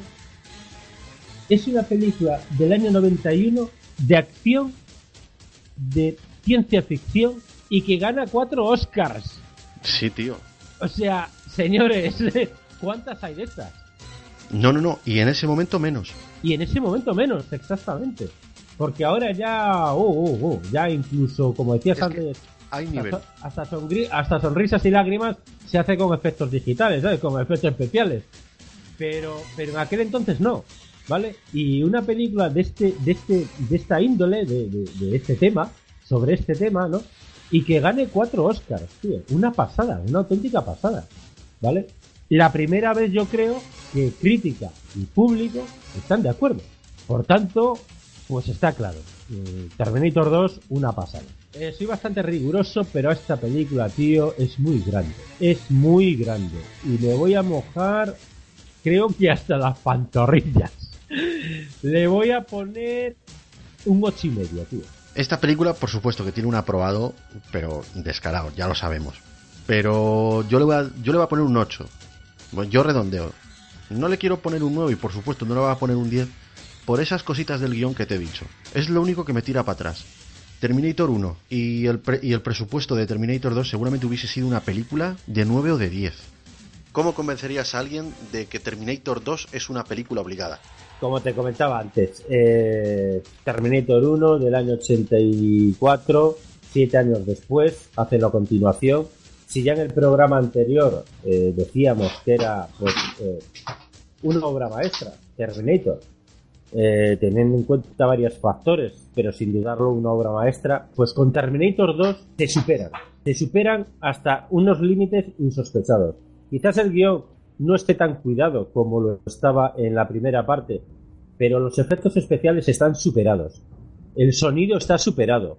Es una película del año 91 de acción, de ciencia ficción y que gana cuatro Oscars. Sí, tío. O sea, señores, ¿cuántas hay de estas? No, no, no. Y en ese momento menos. Y en ese momento menos, exactamente. Porque ahora ya, oh, oh, oh, ya incluso, como decías Es antes, Hay nivel. hasta sonrisas y lágrimas se hace con efectos digitales, ¿sabes? Con efectos especiales. Pero, pero en aquel entonces no, ¿vale? Y una película de este, de este, de esta índole, de, de, de este tema, sobre este tema, ¿no? Y que gane cuatro Oscars, tío. Una pasada, una auténtica pasada, ¿vale? La primera vez yo creo que crítica y público están de acuerdo. Por tanto, pues está claro. eh, Terminator 2, una pasada. Eh, soy bastante riguroso, pero esta película, tío, es muy grande. Es muy grande. Y le voy a mojar, creo que hasta las pantorrillas. Le voy a poner un ocho y medio, tío. Esta película, por supuesto, que tiene un aprobado, pero descarado, ya lo sabemos. Pero yo le voy a, yo le voy a poner un 8. Bueno, yo redondeo. No le quiero poner un 9 y por supuesto no le voy a poner un 10 por esas cositas del guion que te he dicho. Es lo único que me tira para atrás. Terminator 1 y el, pre- y el presupuesto de Terminator 2 seguramente hubiese sido una película de 9 o de 10. ¿Cómo convencerías a alguien de que Terminator 2 es una película obligada? Como te comentaba antes, eh, Terminator 1 del año 84, siete años después, hace la continuación. Si ya en el programa anterior eh, decíamos que era pues eh, una obra maestra, Terminator, eh, teniendo en cuenta varios factores, pero sin dudarlo una obra maestra, pues con Terminator 2 se superan, se superan hasta unos límites insospechados. Quizás el guion no esté tan cuidado como lo estaba en la primera parte, pero los efectos especiales están superados. El sonido está superado.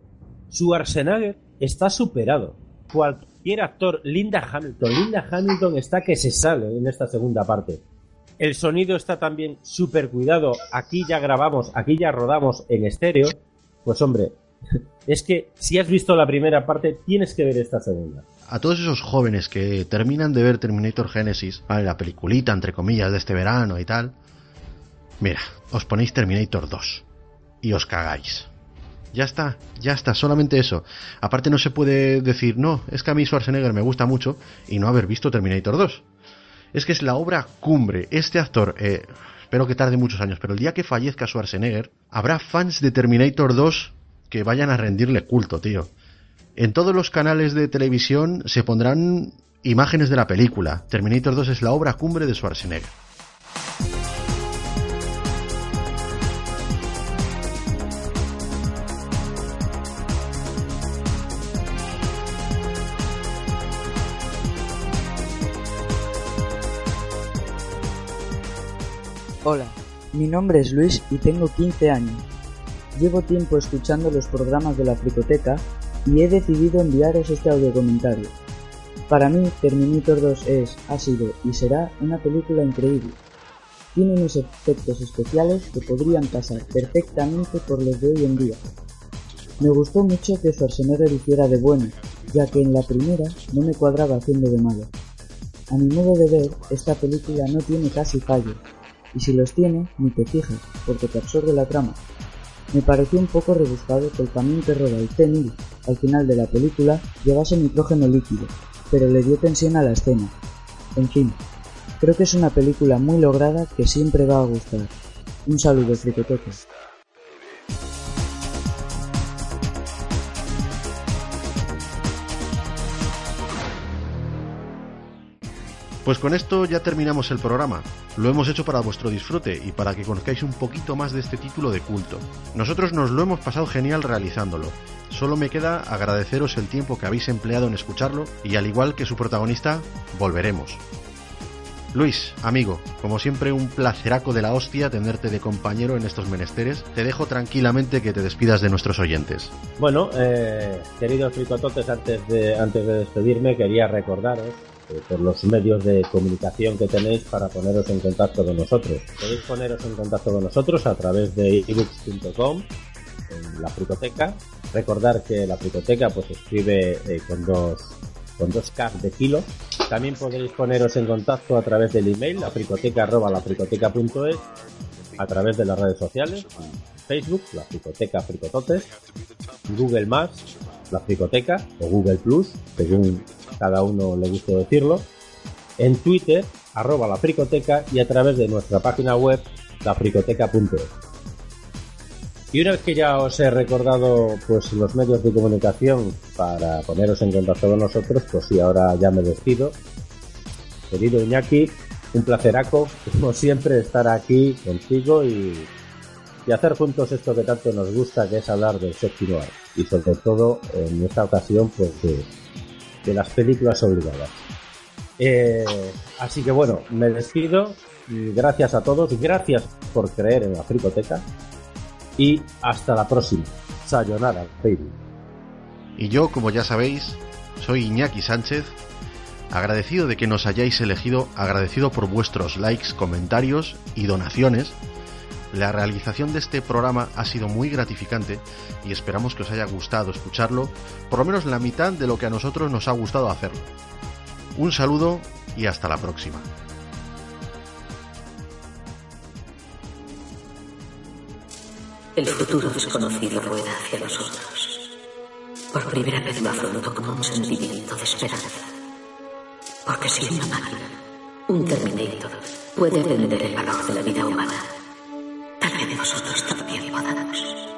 Schwarzenegger está superado. Actor, Linda Hamilton, Linda Hamilton está que se sale en esta segunda parte. El sonido está también súper cuidado. Aquí ya grabamos, aquí ya rodamos en estéreo. Pues hombre, es que si has visto la primera parte, tienes que ver esta segunda. a todos esos jóvenes que terminan de ver Terminator Genesis, ¿vale? la peliculita entre comillas de este verano y tal, mira, os ponéis Terminator 2 y os cagáis. Ya está, ya está, solamente eso. Aparte no se puede decir, no, es que a mí Schwarzenegger me gusta mucho y no haber visto Terminator 2. Es que es la obra cumbre. Este actor, eh, espero que tarde muchos años, pero el día que fallezca Schwarzenegger, habrá fans de Terminator 2 que vayan a rendirle culto, tío. En todos los canales de televisión se pondrán imágenes de la película. Terminator 2 es la obra cumbre de Schwarzenegger. Hola, mi nombre es Luis y tengo 15 años. Llevo tiempo escuchando los programas de la Fricoteca y he decidido enviaros este audio comentario. Para mí, Terminator 2 es, ha sido y será una película increíble. Tiene unos efectos especiales que podrían pasar perfectamente por los de hoy en día. Me gustó mucho que Schwarzenegger hiciera de bueno, ya que en la primera no me cuadraba haciendo de malo. A mi modo de ver, esta película no tiene casi fallos, y si los tiene, ni te fijas, porque te absorbe la trama. Me pareció un poco rebuscado que el camión que roba el T-1000 al final de la película llevase nitrógeno líquido, pero le dio tensión a la escena. En fin, creo que es una película muy lograda que siempre va a gustar. Un saludo, fricotecos. Pues con esto ya terminamos el programa. Lo hemos hecho para vuestro disfrute y para que conozcáis un poquito más de este título de culto. Nosotros nos lo hemos pasado genial realizándolo. Solo me queda agradeceros el tiempo que habéis empleado en escucharlo y al igual que su protagonista, volveremos. Luis, amigo, como siempre un placeraco de la hostia tenerte de compañero en estos menesteres. Te dejo tranquilamente que te despidas de nuestros oyentes. Bueno, eh, queridos fricototes, antes de, antes de despedirme quería recordaros por los medios de comunicación que tenéis para poneros en contacto con nosotros. Podéis poneros en contacto con nosotros a través de ebooks.com en la fricoteca. Recordar que la fricoteca pues escribe eh, con dos con dos K de kilo. También podréis poneros en contacto a través del email lafricoteca@lafricoteca.es, a través de las redes sociales, Facebook, la fricoteca fricototes, Google más, la fricoteca o Google Plus, según cada uno le guste decirlo, en Twitter, arroba la fricoteca y a través de nuestra página web, lafricoteca.es. Y una vez que ya os he recordado pues los medios de comunicación para poneros en contacto con nosotros, pues sí, ahora ya me despido. Querido Iñaki, un placeraco, como siempre, estar aquí contigo y, y hacer juntos esto que tanto nos gusta, que es hablar del séptimo arte. Y sobre todo, en esta ocasión, pues de, de las películas obligadas. Eh, así que bueno, me despido. Gracias a todos, gracias por creer en la fricoteca y hasta la próxima. Sayonara, baby. Y yo, como ya sabéis, soy Iñaki Sánchez, agradecido de que nos hayáis elegido, agradecido por vuestros likes, comentarios y donaciones. La realización de este programa ha sido muy gratificante y esperamos que os haya gustado escucharlo, por lo menos la mitad de lo que a nosotros nos ha gustado hacerlo. Un saludo y hasta la próxima. El futuro desconocido rueda hacia nosotros. Por primera vez lo afronto como un sentimiento de esperanza. Porque si una máquina, un Terminator, puede vender el valor de la vida humana, Tal vez vosotros todo tiempo dados.